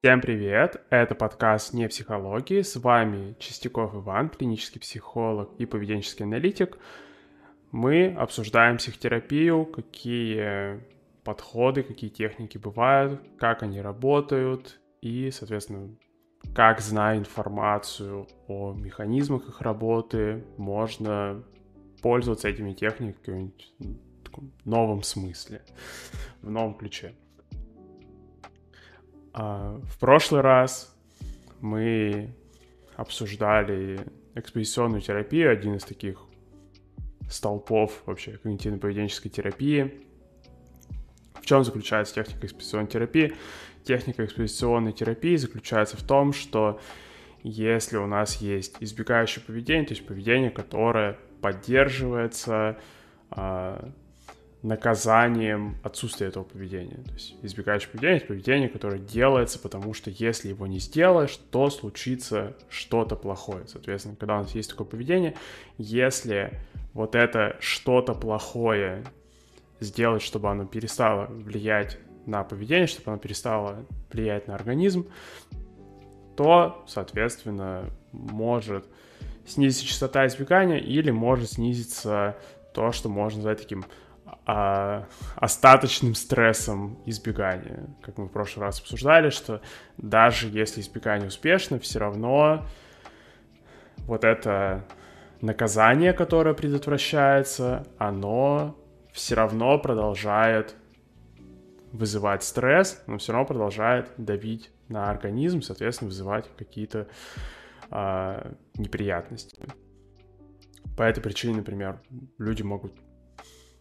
Всем привет! Это подкаст «Не психологии». С вами Чистяков Иван, клинический психолог и поведенческий аналитик. Мы обсуждаем психотерапию, какие подходы, какие техники бывают, как они работают и, соответственно, как, зная информацию о механизмах их работы, можно пользоваться этими техниками в новом смысле, в новом ключе. А, в прошлый раз мы обсуждали экспозиционную терапию, один из таких столпов вообще когнитивно-поведенческой терапии. В чем заключается техника экспозиционной терапии? Техника экспозиционной терапии заключается в том, что если у нас есть избегающее поведение, то есть поведение, которое поддерживается а, наказанием отсутствия этого поведения. То есть избегающее поведение — это поведение, которое делается, потому что если его не сделаешь, то случится что-то плохое. Соответственно, когда у нас есть такое поведение, если вот это что-то плохое сделать, чтобы оно перестало влиять на поведение, чтобы оно перестало влиять на организм, то, соответственно, может снизиться частота избегания или может снизиться то, что можно назвать таким а, остаточным стрессом избегания. Как мы в прошлый раз обсуждали, что даже если избегание успешно, все равно вот это наказание, которое предотвращается, оно все равно продолжает вызывать стресс, но все равно продолжает давить на организм, соответственно, вызывать какие-то а, неприятности. По этой причине, например, люди могут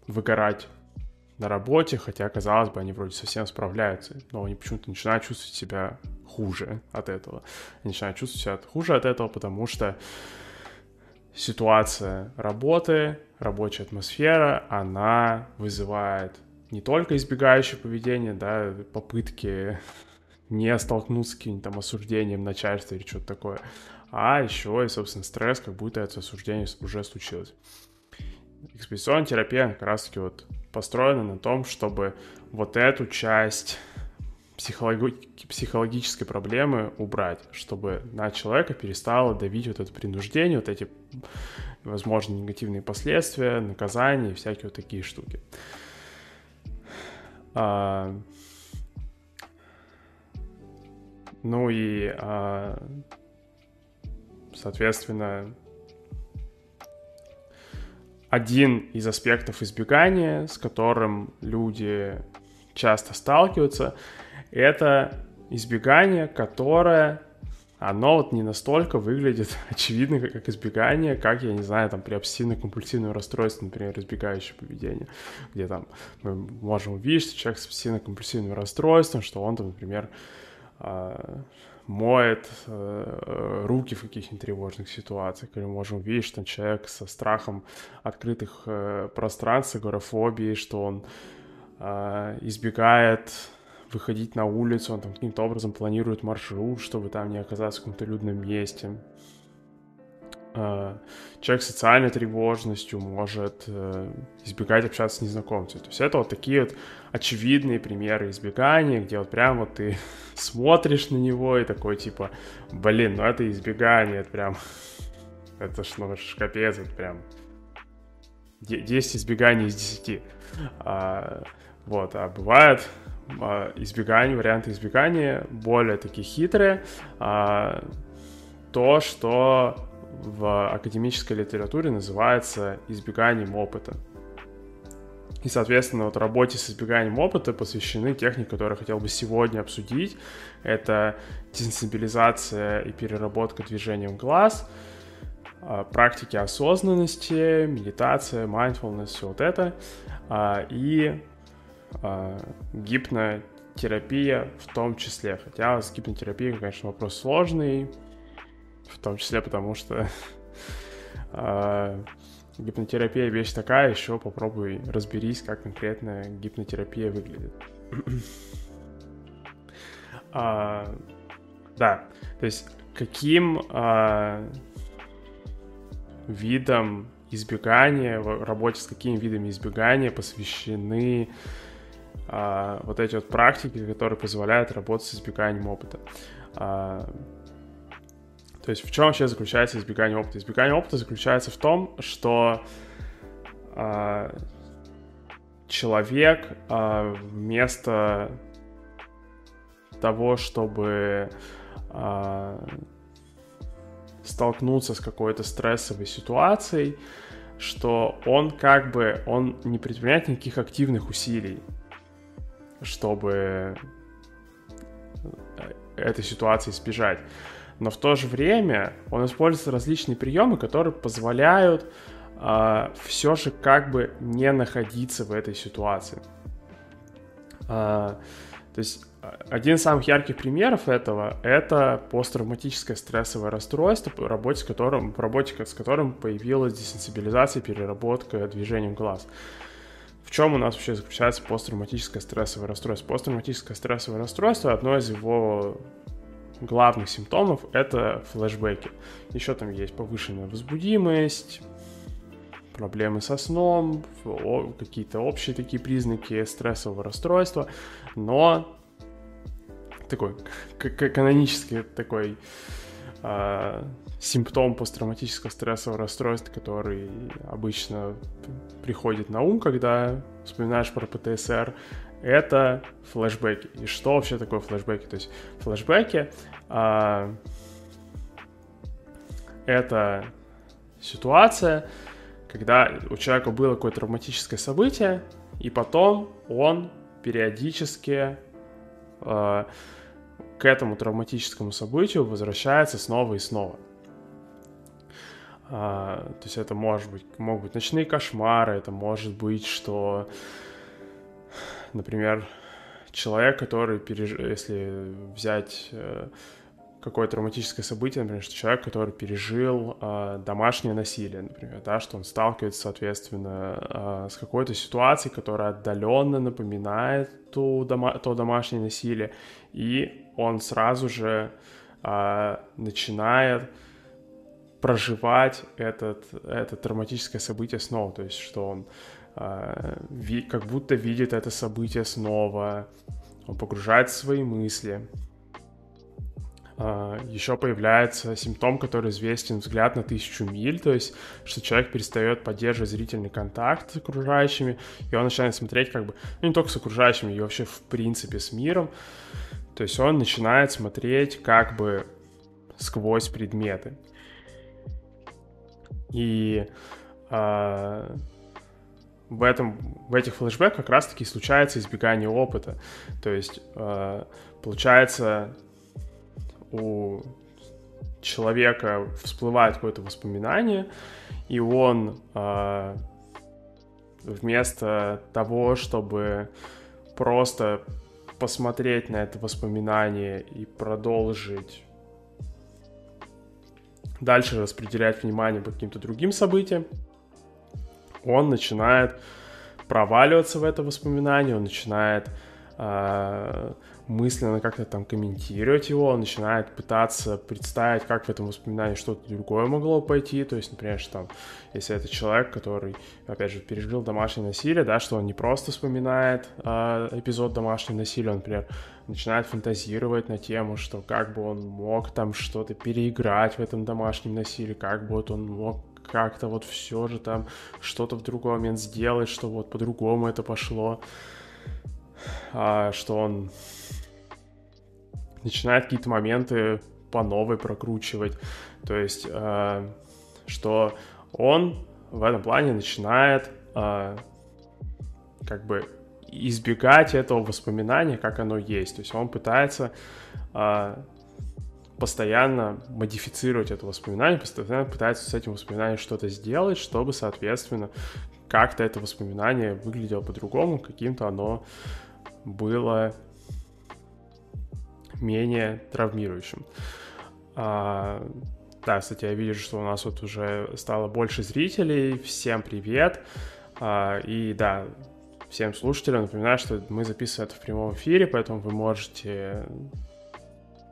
выгорать на работе, хотя, казалось бы, они вроде совсем справляются, но они почему-то начинают чувствовать себя хуже от этого. Они начинают чувствовать себя хуже от этого, потому что ситуация работы, рабочая атмосфера, она вызывает не только избегающее поведение, да, попытки не столкнуться с каким-то там осуждением начальства или что-то такое, а еще и, собственно, стресс, как будто это осуждение уже случилось экспозиционная терапия как раз-таки вот построена на том, чтобы вот эту часть психологи- психологической проблемы убрать, чтобы на человека перестало давить вот это принуждение, вот эти, возможно, негативные последствия, наказания и всякие вот такие штуки. А... Ну и, а... соответственно, один из аспектов избегания, с которым люди часто сталкиваются, это избегание, которое оно вот не настолько выглядит очевидно, как избегание, как, я не знаю, там, при обсессивно-компульсивном расстройстве, например, избегающее поведение, где там мы можем увидеть, что человек с обсессивно-компульсивным расстройством, что он там, например, а, моет э, руки в каких-нибудь тревожных ситуациях, или можем увидеть, что человек со страхом открытых э, пространств, агорафобией, что он э, избегает выходить на улицу, он там каким-то образом планирует маршрут, чтобы там не оказаться в каком-то людном месте. Э, человек с социальной тревожностью может э, избегать общаться с незнакомцами. То есть это вот такие вот очевидные примеры избегания, где вот прям вот ты смотришь на него и такой типа, блин, ну это избегание, это прям, это ж, ну, ж капец, это прям 10 избеганий из 10. А, вот, а бывает а, избегание, варианты избегания более такие хитрые. А, то, что в академической литературе называется избеганием опыта. И, соответственно, вот работе с избеганием опыта посвящены техники, которые я хотел бы сегодня обсудить. Это десенсибилизация и переработка движением глаз, а, практики осознанности, медитация, mindfulness, все вот это. А, и а, гипнотерапия в том числе. Хотя с гипнотерапией, конечно, вопрос сложный, в том числе потому, что гипнотерапия вещь такая, еще попробуй разберись, как конкретно гипнотерапия выглядит. а, да, то есть каким а, видом избегания, в работе с какими видами избегания посвящены а, вот эти вот практики, которые позволяют работать с избеганием опыта. А, то есть в чем вообще заключается избегание опыта? Избегание опыта заключается в том, что а, человек а, вместо того, чтобы а, столкнуться с какой-то стрессовой ситуацией, что он как бы, он не предпринимает никаких активных усилий, чтобы э, этой ситуации избежать. Но в то же время он использует различные приемы, которые позволяют э, а, все же как бы не находиться в этой ситуации. Э, то есть один из самых ярких примеров этого — это посттравматическое стрессовое расстройство, по работе с которым, по работе с которым появилась десенсибилизация, переработка движением глаз. В чем у нас вообще заключается посттравматическое стрессовое расстройство? Посттравматическое стрессовое расстройство, одно из его главных симптомов — это флешбеки. Еще там есть повышенная возбудимость, проблемы со сном, какие-то общие такие признаки стрессового расстройства, но такой канонический такой э, симптом посттравматического стрессового расстройства, который обычно приходит на ум, когда вспоминаешь про ПТСР, это флешбеки. И что вообще такое флешбеки? То есть флешбеки э, это ситуация, когда у человека было какое-то травматическое событие, и потом он периодически э, к этому травматическому событию возвращается снова и снова. А, то есть это может быть, могут быть ночные кошмары, это может быть, что, например, человек, который пережил, если взять э, какое-то травматическое событие, например, что человек, который пережил э, домашнее насилие, например, да, что он сталкивается, соответственно, э, с какой-то ситуацией, которая отдаленно напоминает ту дома то домашнее насилие, и он сразу же начинает проживать этот, это травматическое событие снова, то есть что он как будто видит это событие снова, он погружается в свои мысли. Uh, еще появляется симптом, который известен взгляд на тысячу миль, то есть, что человек перестает поддерживать зрительный контакт с окружающими, и он начинает смотреть как бы, ну не только с окружающими, и вообще в принципе с миром. То есть он начинает смотреть как бы сквозь предметы. И э, в, этом, в этих флешбеках как раз-таки случается избегание опыта. То есть э, получается у человека всплывает какое-то воспоминание, и он э, вместо того, чтобы просто посмотреть на это воспоминание и продолжить дальше распределять внимание по каким-то другим событиям, он начинает проваливаться в это воспоминание, он начинает э, мысленно как-то там комментировать его, он начинает пытаться представить, как в этом воспоминании что-то другое могло пойти, то есть, например, что там, если это человек, который, опять же, пережил домашнее насилие, да, что он не просто вспоминает э, эпизод домашнего насилия, он, например, начинает фантазировать на тему, что как бы он мог там что-то переиграть в этом домашнем насилии, как бы вот он мог как-то вот все же там что-то в другой момент сделать, что вот по-другому это пошло, а, что он начинает какие-то моменты по новой прокручивать, то есть а, что он в этом плане начинает а, как бы избегать этого воспоминания, как оно есть. То есть он пытается а, постоянно модифицировать это воспоминание, постоянно пытается с этим воспоминанием что-то сделать, чтобы, соответственно, как-то это воспоминание выглядело по-другому, каким-то оно было менее травмирующим. А, да, кстати, я вижу, что у нас вот уже стало больше зрителей. Всем привет. А, и да, всем слушателям напоминаю, что мы записываем это в прямом эфире, поэтому вы можете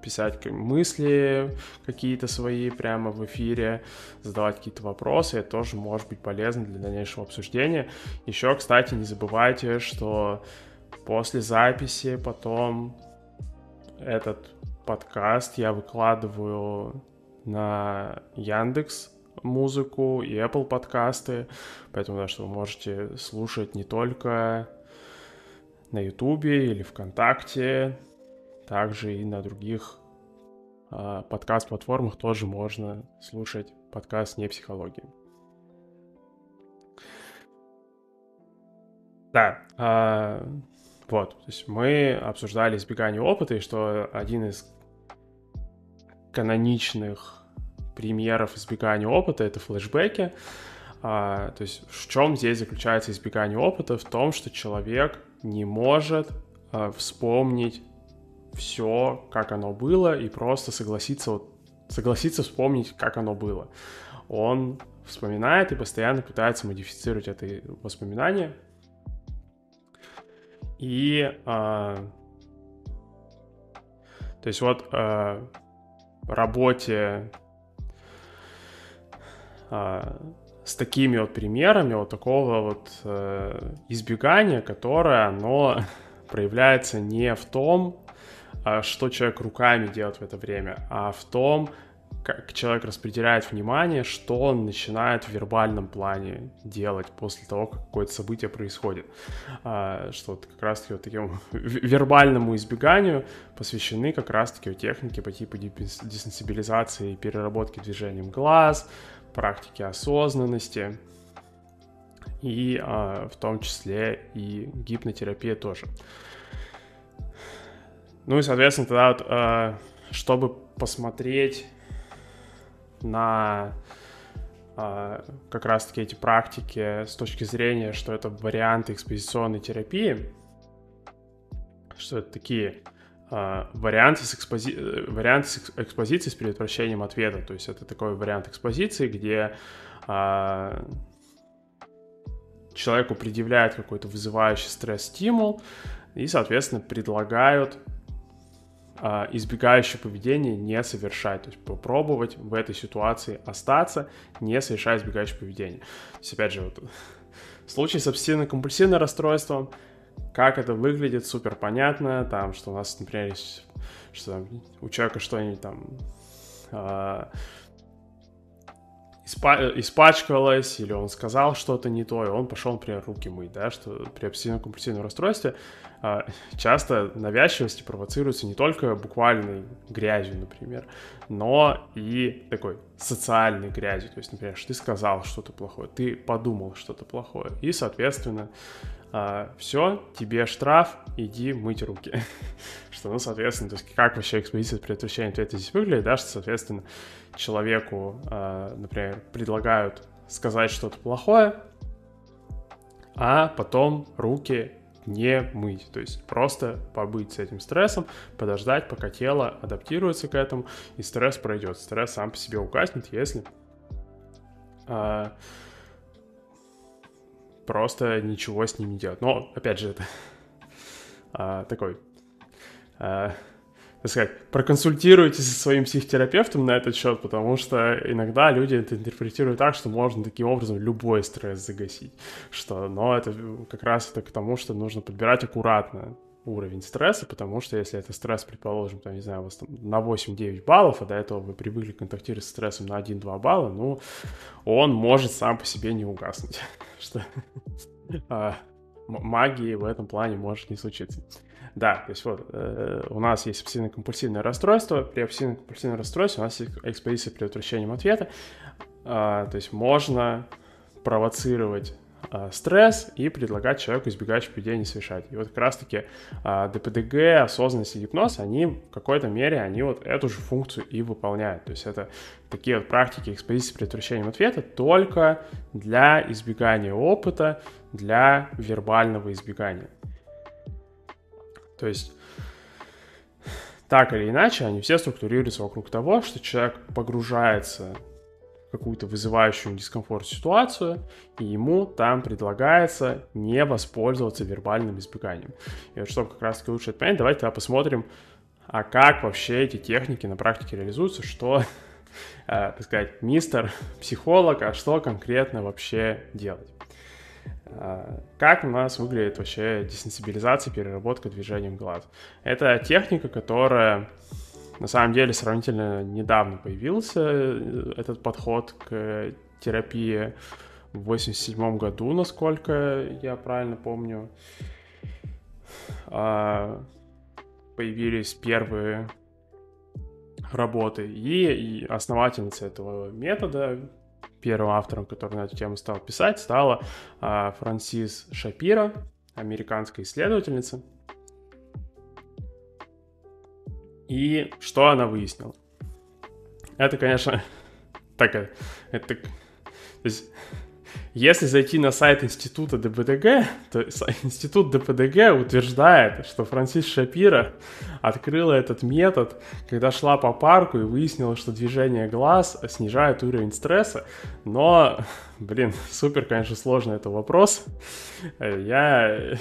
писать мысли какие-то свои прямо в эфире, задавать какие-то вопросы, это тоже может быть полезно для дальнейшего обсуждения. Еще, кстати, не забывайте, что после записи потом этот подкаст я выкладываю на Яндекс музыку и Apple подкасты, поэтому да, что вы можете слушать не только на Ютубе или ВКонтакте, также и на других э, подкаст-платформах тоже можно слушать подкаст «Не психология». Да, э, вот, то есть мы обсуждали избегание опыта, и что один из каноничных примеров избегания опыта — это флешбеки. А, то есть в чем здесь заключается избегание опыта? В том, что человек не может а, вспомнить все, как оно было, и просто согласиться, вот, согласиться вспомнить, как оно было. Он вспоминает и постоянно пытается модифицировать это воспоминание. И а, то есть вот а, работе а, с такими вот примерами вот такого вот э, избегания, которое оно проявляется не в том, что человек руками делает в это время, а в том, как человек распределяет внимание, что он начинает в вербальном плане делать после того, как какое-то событие происходит. А, что вот как раз-таки вот такому вербальному избеганию посвящены как раз-таки техники по типу десенсибилизации и переработки движением глаз, практики осознанности и а, в том числе и гипнотерапия тоже. Ну и, соответственно, тогда вот, а, чтобы посмотреть на а, как раз-таки эти практики с точки зрения, что это варианты экспозиционной терапии, что это такие а, варианты, с экспози... варианты с экспозиции с предотвращением ответа. То есть это такой вариант экспозиции, где а, человеку предъявляют какой-то вызывающий стресс-стимул и, соответственно, предлагают избегающее поведение не совершать, то есть попробовать в этой ситуации остаться, не совершая избегающее поведение. То есть, опять же, вот, в случае с обсессивно-компульсивным расстройством, как это выглядит, супер понятно, там, что у нас, например, есть, что там, у человека что-нибудь там а, испачкалось, или он сказал что-то не то, и он пошел, например, руки мыть, да, что при обсессивно-компульсивном расстройстве а, часто навязчивости провоцируются не только буквальной грязью, например, но и такой социальной грязью. То есть, например, ты сказал что-то плохое, ты подумал что-то плохое. И, соответственно, а, все, тебе штраф, иди мыть руки. что, ну, соответственно, то есть как вообще экспозиция предотвращения ответа здесь выглядит, да, что, соответственно, человеку, а, например, предлагают сказать что-то плохое, а потом руки не мыть. То есть просто побыть с этим стрессом, подождать, пока тело адаптируется к этому, и стресс пройдет. Стресс сам по себе угаснет, если а, просто ничего с ним не делать. Но, опять же, это а, такой... А, так сказать, проконсультируйтесь со своим психотерапевтом на этот счет, потому что иногда люди это интерпретируют так, что можно таким образом любой стресс загасить. Что, но это как раз это к тому, что нужно подбирать аккуратно уровень стресса, потому что если это стресс, предположим, там, не знаю, у вас там на 8-9 баллов, а до этого вы привыкли контактировать с стрессом на 1-2 балла, ну, он может сам по себе не угаснуть. Что а, магии в этом плане может не случиться. Да, то есть вот э, у нас есть обсессивно-компульсивное расстройство. При обсессивно-компульсивном расстройстве у нас есть экспозиция предотвращением ответа. Э, то есть можно провоцировать э, стресс и предлагать человеку избегать поведения совершать. И вот как раз-таки э, ДПДГ, осознанность и гипноз, они в какой-то мере, они вот эту же функцию и выполняют. То есть это такие вот практики экспозиции предотвращением ответа только для избегания опыта, для вербального избегания. То есть, так или иначе, они все структурируются вокруг того, что человек погружается в какую-то вызывающую дискомфорт ситуацию, и ему там предлагается не воспользоваться вербальным избеганием. И вот чтобы как раз-таки лучше это понять, давайте тогда посмотрим, а как вообще эти техники на практике реализуются, что, э, так сказать, мистер психолог, а что конкретно вообще делать. А, как у нас выглядит вообще десенсибилизация, переработка движением глаз? Это техника, которая на самом деле сравнительно недавно появился э, этот подход к терапии в 87 году, насколько я правильно помню. А, появились первые работы. И, основательница этого метода, первым автором, который на эту тему стал писать, стала а, Франсис Шапира, американская исследовательница. И что она выяснила? Это, конечно, так, это, то есть если зайти на сайт института ДПДГ, то институт ДПДГ утверждает, что Франсис Шапира открыла этот метод, когда шла по парку и выяснила, что движение глаз снижает уровень стресса. Но, блин, супер, конечно, сложный это вопрос. Я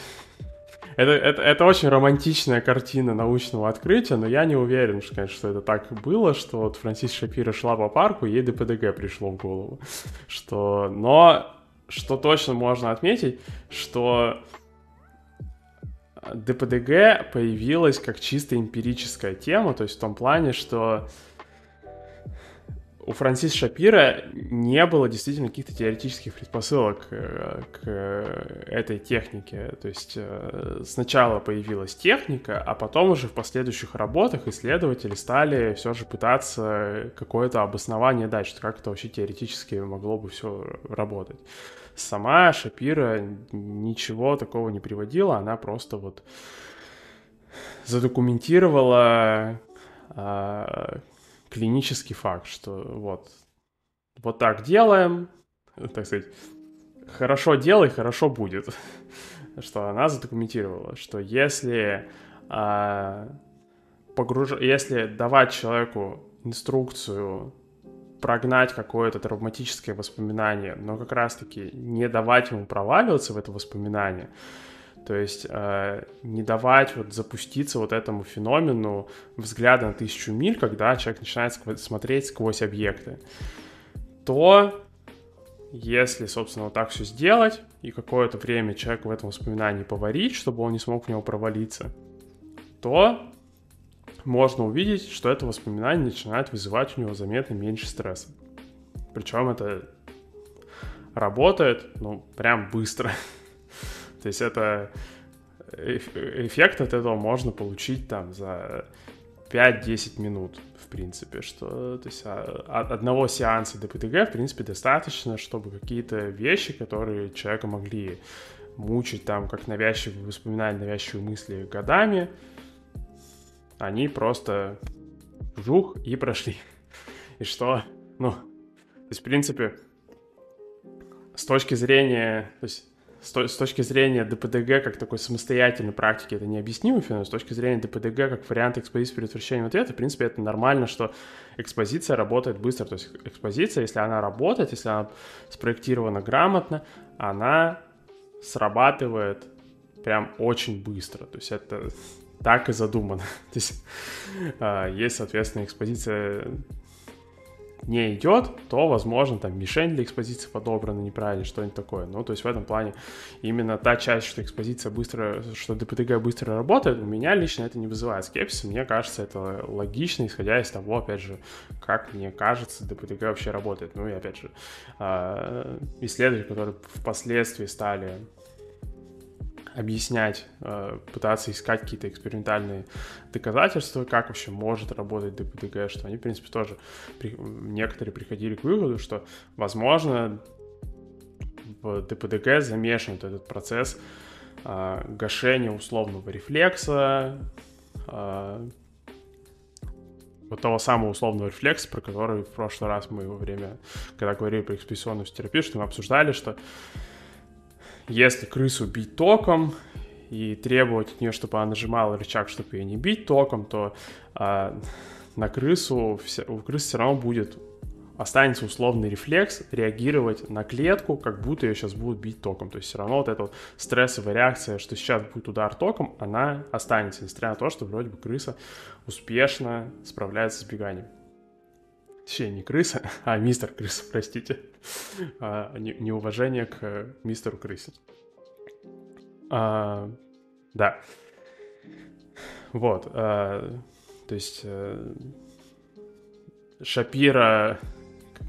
это, это, это очень романтичная картина научного открытия, но я не уверен, что, конечно, что это так было, что вот Франсис Шапира шла по парку, ей ДПДГ пришло в голову. Что... Но что точно можно отметить, что ДПДГ появилась как чисто эмпирическая тема, то есть в том плане, что у Франсис Шапира не было действительно каких-то теоретических предпосылок э, к этой технике. То есть э, сначала появилась техника, а потом уже в последующих работах исследователи стали все же пытаться какое-то обоснование дать, что как это вообще теоретически могло бы все работать. Сама Шапира ничего такого не приводила, она просто вот задокументировала а, клинический факт, что вот, вот так делаем, так сказать, хорошо делай, хорошо будет. Что она задокументировала, что если, а, погруж... если давать человеку инструкцию прогнать какое-то травматическое воспоминание, но как раз-таки не давать ему проваливаться в это воспоминание, то есть э, не давать вот запуститься вот этому феномену взгляда на тысячу миль, когда человек начинает скв- смотреть сквозь объекты, то если, собственно, вот так все сделать и какое-то время человек в этом воспоминании поварить, чтобы он не смог в него провалиться, то можно увидеть, что это воспоминание начинает вызывать у него заметно меньше стресса. Причем это работает, ну, прям быстро. То есть это эффект от этого можно получить там за 5-10 минут, в принципе, что, то есть а, одного сеанса ДПТГ, в принципе, достаточно, чтобы какие-то вещи, которые человека могли мучить там, как навязчивые воспоминания, навязчивые мысли годами, они просто жух и прошли. И что, ну, то есть, в принципе, с точки зрения, то есть с, то, с точки зрения ДПДГ как такой самостоятельной практики это необъяснимый феномен, с точки зрения ДПДГ как вариант экспозиции предотвращения ответа, в принципе, это нормально, что экспозиция работает быстро. То есть экспозиция, если она работает, если она спроектирована грамотно, она срабатывает прям очень быстро. То есть это так и задумано. То есть а, есть, соответственно, экспозиция не идет, то, возможно, там мишень для экспозиции подобрана неправильно, что-нибудь такое. Ну, то есть в этом плане именно та часть, что экспозиция быстро, что ДПТГ быстро работает, у меня лично это не вызывает скепсиса. Мне кажется, это логично, исходя из того, опять же, как мне кажется, ДПТГ вообще работает. Ну и, опять же, а, исследователи, которые впоследствии стали объяснять, э, пытаться искать какие-то экспериментальные доказательства, как вообще может работать ДПТГ, что они, в принципе, тоже некоторые приходили к выводу, что, возможно, в ДПДГ замешан этот процесс э, гашения условного рефлекса, э, вот того самого условного рефлекса, про который в прошлый раз мы во время, когда говорили про экспрессионную терапию, что мы обсуждали, что если крысу бить током и требовать от нее, чтобы она нажимала рычаг, чтобы ее не бить током, то а, на крысу, у крысы все равно будет останется условный рефлекс реагировать на клетку, как будто ее сейчас будут бить током. То есть все равно вот эта вот стрессовая реакция, что сейчас будет удар током, она останется, несмотря на то, что вроде бы крыса успешно справляется с беганием. Точнее, не крыса, а мистер крыса, простите, а, не, неуважение к мистеру крысе. А, да. Вот. А, то есть э, Шапира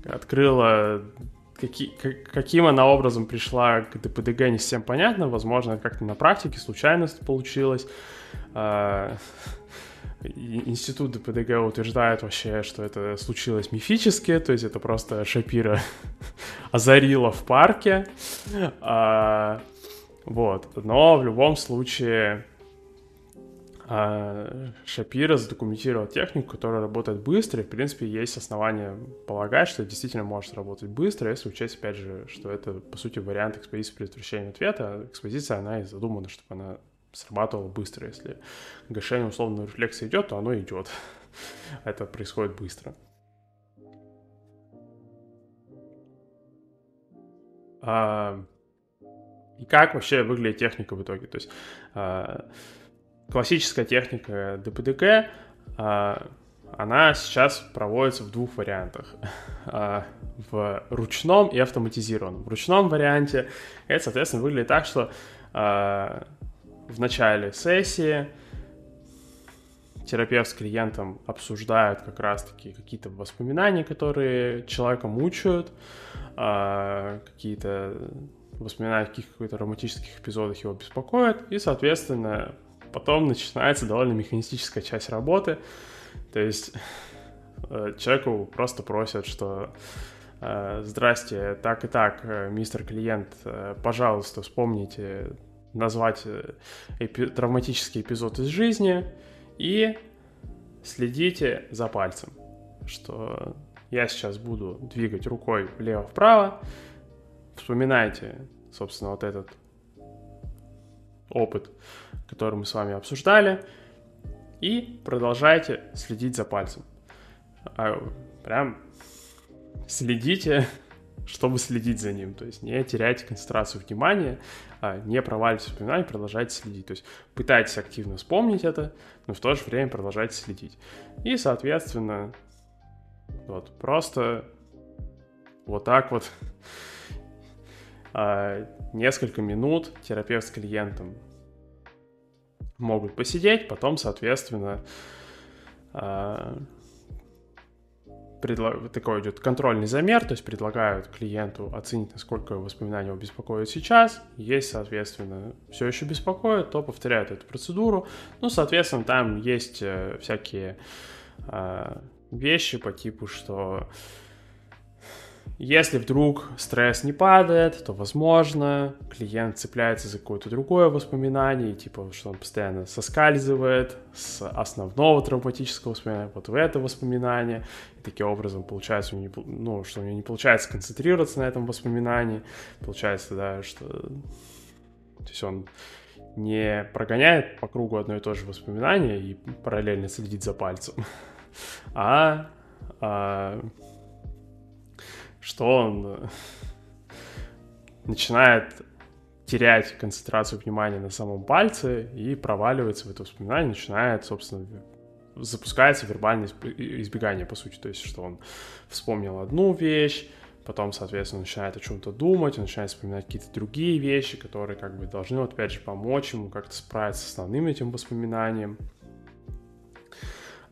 открыла каки, каким она образом пришла к ДПДГ, не всем понятно. Возможно, как-то на практике случайность получилось. А, институт ДПДГ утверждает вообще, что это случилось мифически, то есть это просто Шапира озарила в парке. А, вот. Но в любом случае а, Шапира задокументировал технику, которая работает быстро, и, в принципе, есть основания полагать, что действительно может работать быстро, если учесть, опять же, что это, по сути, вариант экспозиции предотвращения ответа, экспозиция, она и задумана, чтобы она срабатывала быстро. Если гашение условно рефлекса идет, то оно идет. это происходит быстро. А, и как вообще выглядит техника в итоге? То есть а, классическая техника ДПДК, а, она сейчас проводится в двух вариантах. А, в ручном и автоматизированном. В ручном варианте это, соответственно, выглядит так, что а, в начале сессии терапевт с клиентом обсуждают как раз-таки какие-то воспоминания, которые человека мучают, какие-то воспоминания о каких-то романтических эпизодах его беспокоят, и, соответственно, Потом начинается довольно механистическая часть работы. То есть э, человеку просто просят, что э, «Здрасте, так и так, э, мистер клиент, пожалуйста, вспомните назвать эпи- травматический эпизод из жизни и следите за пальцем, что я сейчас буду двигать рукой влево-вправо, вспоминайте, собственно, вот этот опыт, который мы с вами обсуждали, и продолжайте следить за пальцем. А, прям следите, чтобы следить за ним. То есть не теряйте концентрацию внимания, а не проваливайте воспоминания, продолжайте следить. То есть пытайтесь активно вспомнить это, но в то же время продолжайте следить. И, соответственно, вот просто вот так вот а, несколько минут терапевт с клиентом могут посидеть, потом, соответственно, а, предлаг... такой идет контрольный замер, то есть предлагают клиенту оценить, насколько воспоминания его беспокоят сейчас. Есть, соответственно, все еще беспокоит, то повторяют эту процедуру. Ну, соответственно, там есть э, всякие э, вещи по типу, что если вдруг стресс не падает, то, возможно, клиент цепляется за какое-то другое воспоминание, типа, что он постоянно соскальзывает с основного травматического воспоминания вот в это воспоминание. И таким образом получается, у него, ну, что у него не получается концентрироваться на этом воспоминании. Получается, да, что... То есть он не прогоняет по кругу одно и то же воспоминание и параллельно следит за пальцем, а, а что он э, начинает терять концентрацию внимания на самом пальце и проваливается в это воспоминание, начинает, собственно, запускается вербальное избегание, по сути. То есть, что он вспомнил одну вещь, потом, соответственно, начинает о чем-то думать, начинает вспоминать какие-то другие вещи, которые как бы должны, вот, опять же, помочь ему как-то справиться с основным этим воспоминанием.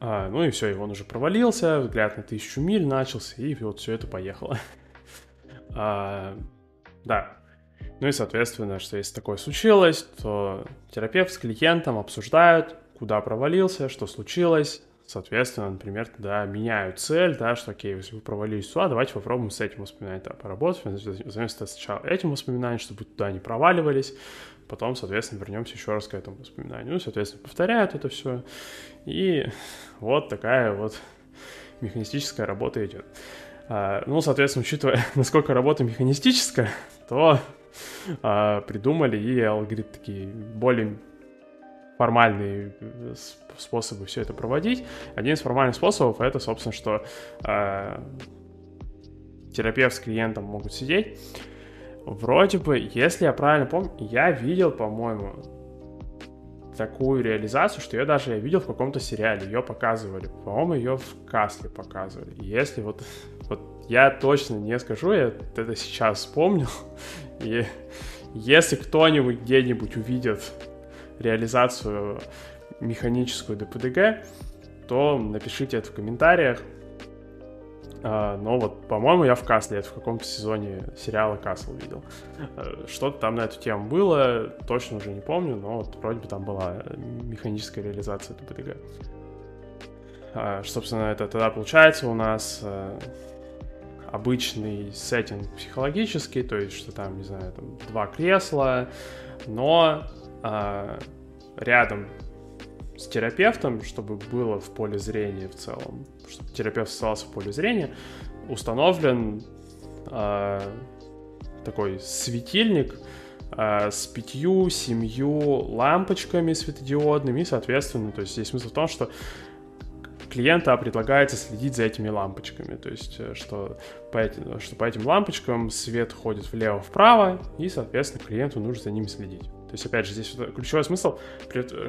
А, ну и все, и он уже провалился, взгляд на тысячу миль начался, и вот все это поехало. а, да. Ну и, соответственно, что если такое случилось, то терапевт с клиентом обсуждают, куда провалился, что случилось, Соответственно, например, тогда меняют цель, да, что, окей, если вы провалились сюда, давайте попробуем с этим воспоминанием да, поработать, займемся сначала этим воспоминанием, чтобы туда не проваливались, потом, соответственно, вернемся еще раз к этому воспоминанию. Ну, соответственно, повторяют это все, и вот такая вот механистическая работа идет. А, ну, соответственно, учитывая, насколько работа механистическая, то а, придумали и алгоритмы такие более формальные э, способы все это проводить. Один из формальных способов это, собственно, что э, терапевт с клиентом могут сидеть. Вроде бы, если я правильно помню, я видел, по-моему, такую реализацию, что ее даже я видел в каком-то сериале, ее показывали. По-моему, ее в Касле показывали. И если вот, вот я точно не скажу, я это сейчас вспомнил, и если кто-нибудь где-нибудь увидит реализацию механическую ДПДГ, то напишите это в комментариях. А, но вот, по-моему, я в Касле, это в каком-то сезоне сериала Касл видел. Э, что-то там на эту тему было, точно уже не помню, но вот вроде бы там была механическая реализация ДПДГ. А, собственно, это тогда получается у нас э, обычный сеттинг психологический, то есть, что там, не знаю, там два кресла, но а, рядом с терапевтом, чтобы было в поле зрения в целом, чтобы терапевт оставался в поле зрения, установлен э, такой светильник э, с пятью, семью лампочками светодиодными, и, соответственно, то есть здесь смысл в том, что клиента предлагается следить за этими лампочками, то есть э, что по, этим, что по этим лампочкам свет ходит влево-вправо, и, соответственно, клиенту нужно за ними следить. То есть, опять же, здесь ключевой смысл,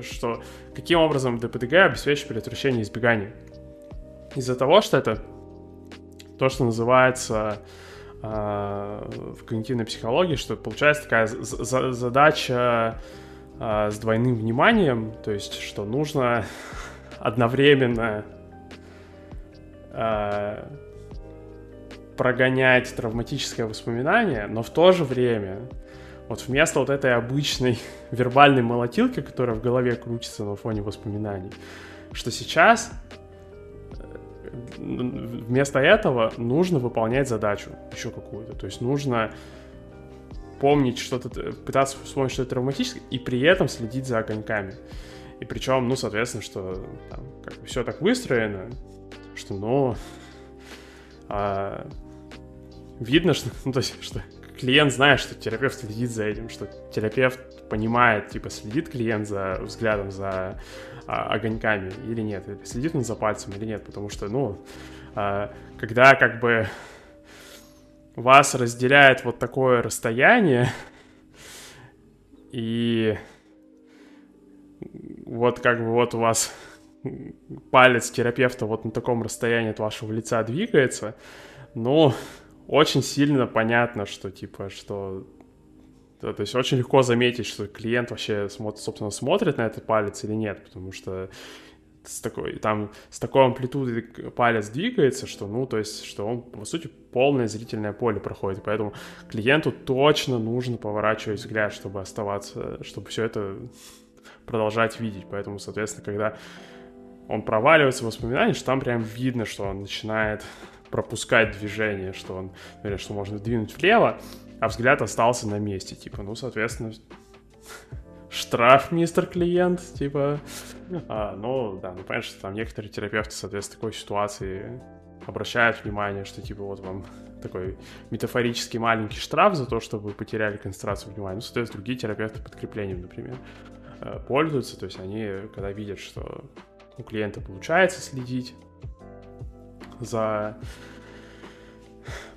что каким образом ДПДГ обеспечит предотвращение избегания. Из-за того, что это то, что называется э, в когнитивной психологии, что получается такая задача э, с двойным вниманием, то есть, что нужно одновременно э, прогонять травматическое воспоминание, но в то же время вот вместо вот этой обычной вербальной молотилки, которая в голове крутится на фоне воспоминаний, что сейчас э, вместо этого нужно выполнять задачу еще какую-то. То есть нужно помнить что-то, пытаться вспомнить что-то травматическое и при этом следить за огоньками. И причем, ну, соответственно, что там, как бы все так выстроено, что, ну, а, видно, что, ну, то есть, что клиент знает, что терапевт следит за этим, что терапевт понимает, типа, следит клиент за взглядом, за а, огоньками или нет, следит он за пальцем или нет, потому что, ну, а, когда как бы вас разделяет вот такое расстояние, и вот как бы вот у вас палец терапевта вот на таком расстоянии от вашего лица двигается, ну, очень сильно понятно, что типа, что то, то есть очень легко заметить, что клиент вообще, собственно, смотрит на этот палец или нет, потому что с такой, там, с такой амплитудой палец двигается, что, ну, то есть, что он, по сути, полное зрительное поле проходит, поэтому клиенту точно нужно поворачивать взгляд, чтобы оставаться, чтобы все это продолжать видеть, поэтому, соответственно, когда он проваливается в воспоминания, что там прям видно, что он начинает пропускать движение, что он, например, что можно двинуть влево, а взгляд остался на месте, типа, ну, соответственно, штраф, мистер клиент, типа, а, ну, да, ну, понятно, что там некоторые терапевты, соответственно, такой ситуации обращают внимание, что, типа, вот вам такой метафорический маленький штраф за то, что вы потеряли концентрацию внимания. Ну, соответственно, другие терапевты подкреплением, например, э, пользуются, то есть они, когда видят, что у клиента получается следить за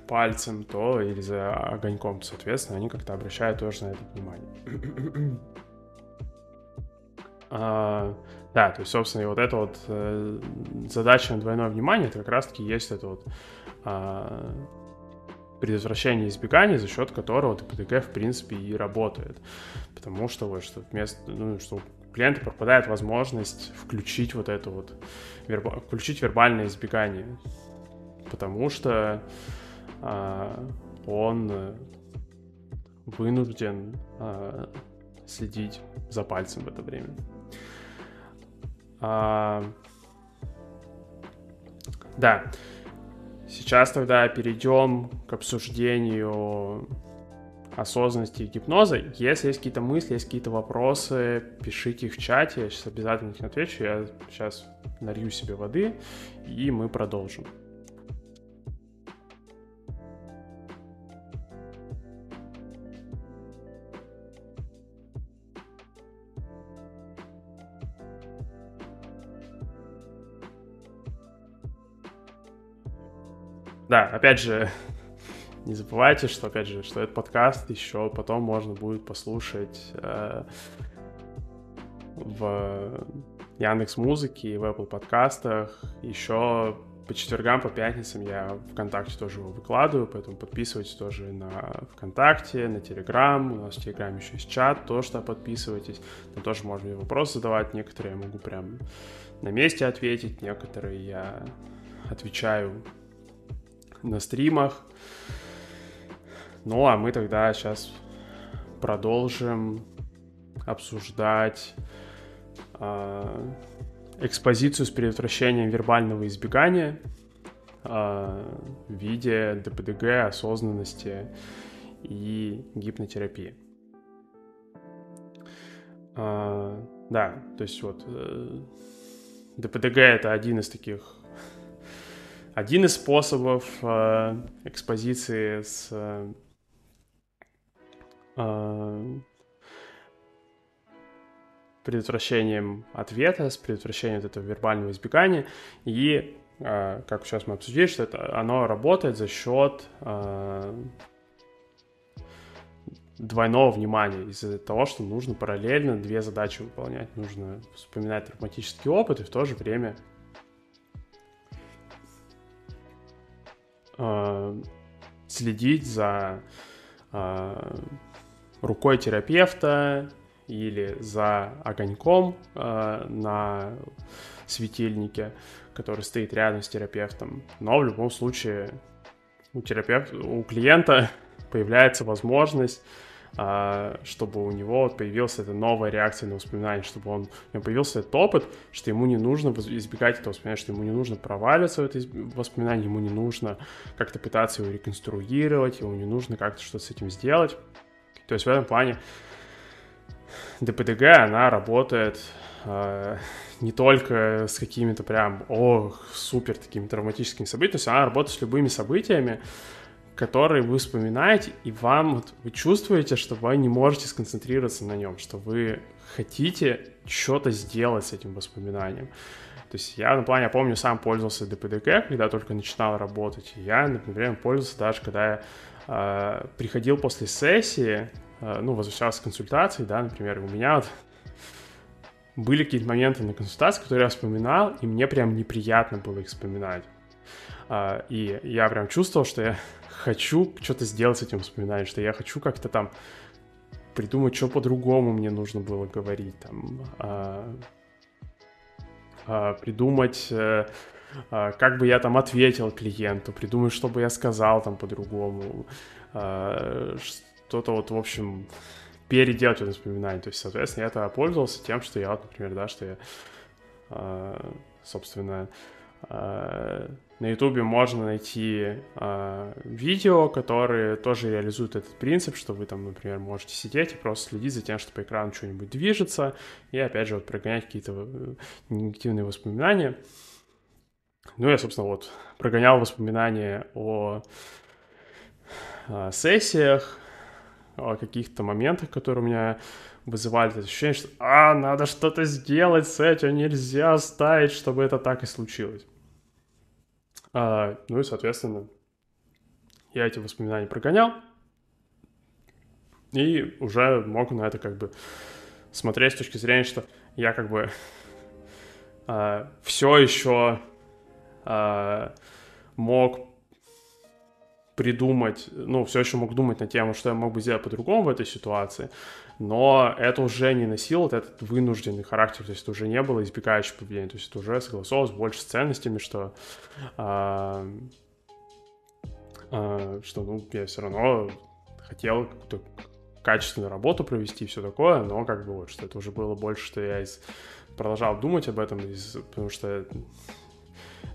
пальцем, то или за огоньком, соответственно, они как-то обращают тоже на это внимание. а, да, то есть, собственно, и вот эта вот э, задача на двойное внимание, это как раз-таки есть это вот э, предотвращение избегания, за счет которого ТПДГ, в принципе, и работает. Потому что, вот, что вместо, ну, что клиента пропадает возможность включить вот это вот, включить вербальное избегание потому что а, он вынужден а, следить за пальцем в это время. А, да, сейчас тогда перейдем к обсуждению осознанности и гипноза. Если есть какие-то мысли, есть какие-то вопросы, пишите их в чате, я сейчас обязательно их отвечу. Я сейчас налью себе воды, и мы продолжим. Да, опять же, не забывайте, что, опять же, что этот подкаст еще потом можно будет послушать э, в Яндекс Музыке в Apple подкастах. Еще по четвергам, по пятницам я ВКонтакте тоже его выкладываю, поэтому подписывайтесь тоже на ВКонтакте, на Телеграм. У нас в Телеграме еще есть чат, тоже что подписывайтесь. Там тоже можно вопросы задавать. Некоторые я могу прям на месте ответить, некоторые я отвечаю на стримах. Ну, а мы тогда сейчас продолжим обсуждать э, экспозицию с предотвращением вербального избегания э, в виде ДПДГ, осознанности и гипнотерапии. Э, да, то есть вот э, ДПДГ это один из таких один из способов э, экспозиции с предотвращением ответа, с предотвращением этого вербального избегания. И, э, как сейчас мы обсудили, что это, оно работает за счет э, двойного внимания из-за того, что нужно параллельно две задачи выполнять. Нужно вспоминать травматический опыт и в то же время э, следить за рукой терапевта или за огоньком э, на светильнике, который стоит рядом с терапевтом. Но в любом случае у терапевта, у клиента появляется возможность а, чтобы у него появилась эта новая реакция на воспоминания, чтобы он, у него появился этот опыт, что ему не нужно избегать этого воспоминания, что ему не нужно проваливаться в это воспоминание, ему не нужно как-то пытаться его реконструировать, ему не нужно как-то что-то с этим сделать. То есть в этом плане ДПДГ, она работает э, не только с какими-то прям, о, супер такими травматическими событиями, она работает с любыми событиями, которые вы вспоминаете, и вам, вот, вы чувствуете, что вы не можете сконцентрироваться на нем, что вы хотите что-то сделать с этим воспоминанием. То есть я, на плане, я помню, сам пользовался ДПДГ, когда только начинал работать. Я, например, пользовался даже, когда я приходил после сессии, Э, ну, возвращался с консультацией, да, например, у меня вот были какие-то моменты на консультации, которые я вспоминал, и мне прям неприятно было их вспоминать. А, и я прям чувствовал, что я хочу что-то сделать с этим воспоминанием, что я хочу как-то там придумать, что по-другому мне нужно было говорить, там, а, а, придумать, э, как бы я там ответил клиенту, придумать, что бы я сказал там по-другому, что-то вот, в общем, переделать это воспоминание. То есть, соответственно, я это пользовался тем, что я, вот, например, да, что я, э, собственно, на Ютубе можно найти видео, которые тоже реализуют этот принцип, что вы там, например, можете сидеть и просто следить за тем, что по экрану что-нибудь движется, и опять же вот прогонять какие-то э, негативные воспоминания. Ну, я, собственно, вот прогонял воспоминания о, о сессиях, о каких-то моментах, которые у меня вызывали это ощущение, что «А, надо что-то сделать с этим, нельзя оставить, чтобы это так и случилось». А, ну и, соответственно, я эти воспоминания прогонял и уже мог на это как бы смотреть с точки зрения, что я как бы а, все еще а, мог придумать, ну, все еще мог думать на тему, что я мог бы сделать по-другому в этой ситуации, но это уже не носило вот этот вынужденный характер, то есть это уже не было избегающего поведения, то есть это уже согласовалось больше с ценностями, что, а, а, что, ну, я все равно хотел какую-то качественную работу провести и все такое, но как бы вот, что это уже было больше, что я из... продолжал думать об этом, из... потому что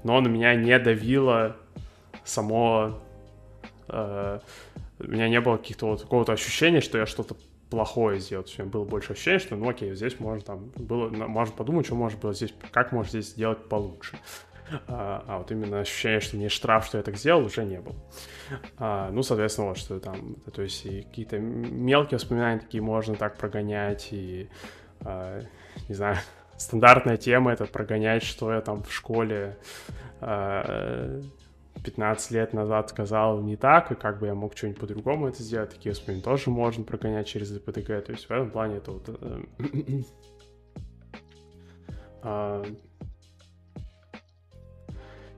но на меня не давило само Э, у меня не было каких-то вот какого-то ощущения, что я что-то плохое сделал. У меня было больше ощущения, что, ну окей, здесь можно там, было, можно подумать, что может было здесь, как можно здесь сделать получше. А, а вот именно ощущение, что мне штраф, что я так сделал, уже не было. А, ну, соответственно, вот что там, то есть и какие-то мелкие воспоминания такие можно так прогонять, и, а, не знаю, стандартная тема это прогонять, что я там в школе а, 15 лет назад сказал не так, и как бы я мог что-нибудь по-другому это сделать, такие воспоминания тоже можно прогонять через ДПТГ, то есть в этом плане это вот... Э, а,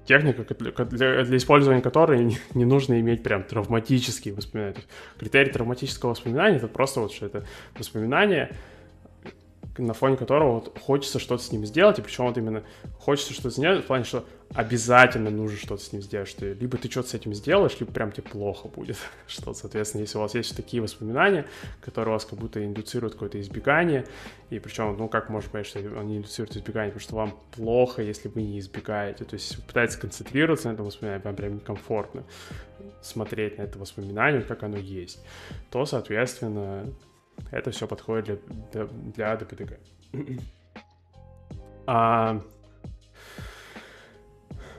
техника, для, для использования которой не, не нужно иметь прям травматические воспоминания. Критерий травматического воспоминания — это просто вот что это воспоминание, на фоне которого вот хочется что-то с ним сделать, и причем вот именно хочется что-то сделать в плане, что обязательно нужно что-то с ним сделать, что либо ты что-то с этим сделаешь, либо прям тебе плохо будет. Что, соответственно, если у вас есть такие воспоминания, которые у вас как будто индуцируют какое-то избегание, и причем, ну, как можно понять, что они индуцируют избегание, потому что вам плохо, если вы не избегаете, то есть пытаетесь концентрироваться на этом воспоминании, вам прям некомфортно смотреть на это воспоминание, как оно есть, то, соответственно, это все подходит для, для ДПТГ. А,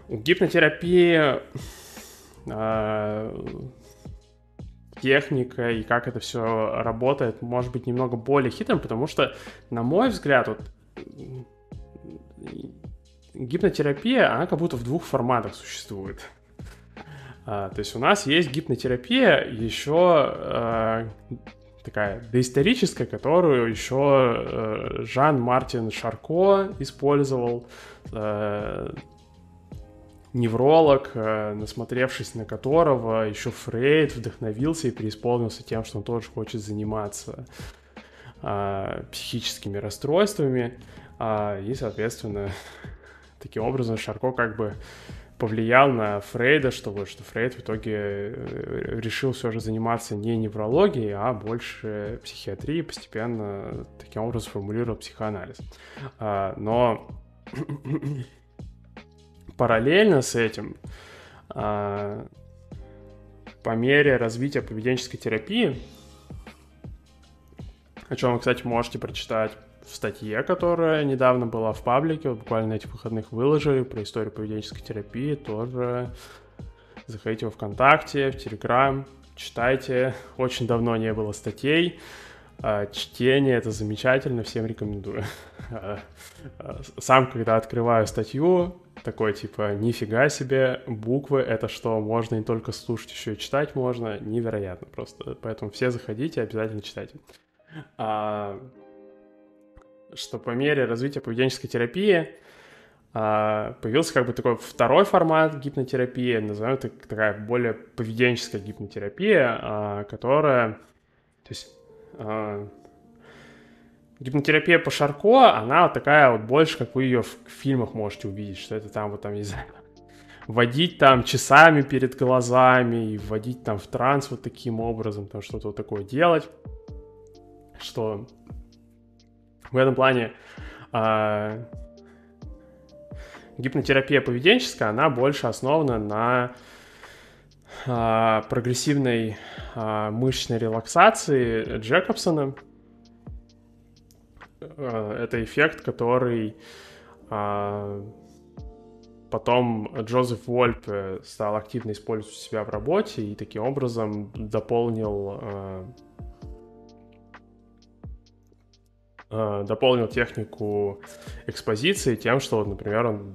у гипнотерапии а, техника и как это все работает может быть немного более хитрым, потому что, на мой взгляд, вот, гипнотерапия, она как будто в двух форматах существует. А, то есть у нас есть гипнотерапия еще а, такая доисторическая, которую еще э, Жан-Мартин Шарко использовал, э, невролог, э, насмотревшись на которого еще Фрейд вдохновился и преисполнился тем, что он тоже хочет заниматься э, психическими расстройствами, э, и, соответственно, таким образом Шарко как бы повлиял на Фрейда, что вот, что Фрейд в итоге э, решил все же заниматься не неврологией, а больше психиатрией, постепенно таким образом сформулировал психоанализ. А, но параллельно с этим, а, по мере развития поведенческой терапии, о чем вы, кстати, можете прочитать в статье, которая недавно была в паблике, вот буквально этих выходных выложили про историю поведенческой терапии, тоже заходите во ВКонтакте, в Телеграм, читайте. Очень давно не было статей. А, чтение — это замечательно, всем рекомендую. А, а, сам, когда открываю статью, такой типа, нифига себе, буквы — это что, можно не только слушать, еще и читать можно, невероятно просто. Поэтому все заходите, обязательно читайте что по мере развития поведенческой терапии а, появился как бы такой второй формат гипнотерапии, назовем это такая более поведенческая гипнотерапия, а, которая, то есть а, гипнотерапия по Шарко, она такая вот больше, как вы ее в фильмах можете увидеть, что это там вот там, не знаю, водить там часами перед глазами и вводить там в транс вот таким образом, там что-то вот такое делать, что в этом плане э, гипнотерапия поведенческая, она больше основана на э, прогрессивной э, мышечной релаксации Джекобсона. Э, это эффект, который э, потом Джозеф Вольп стал активно использовать себя в работе и таким образом дополнил дополнил технику экспозиции тем, что, например, он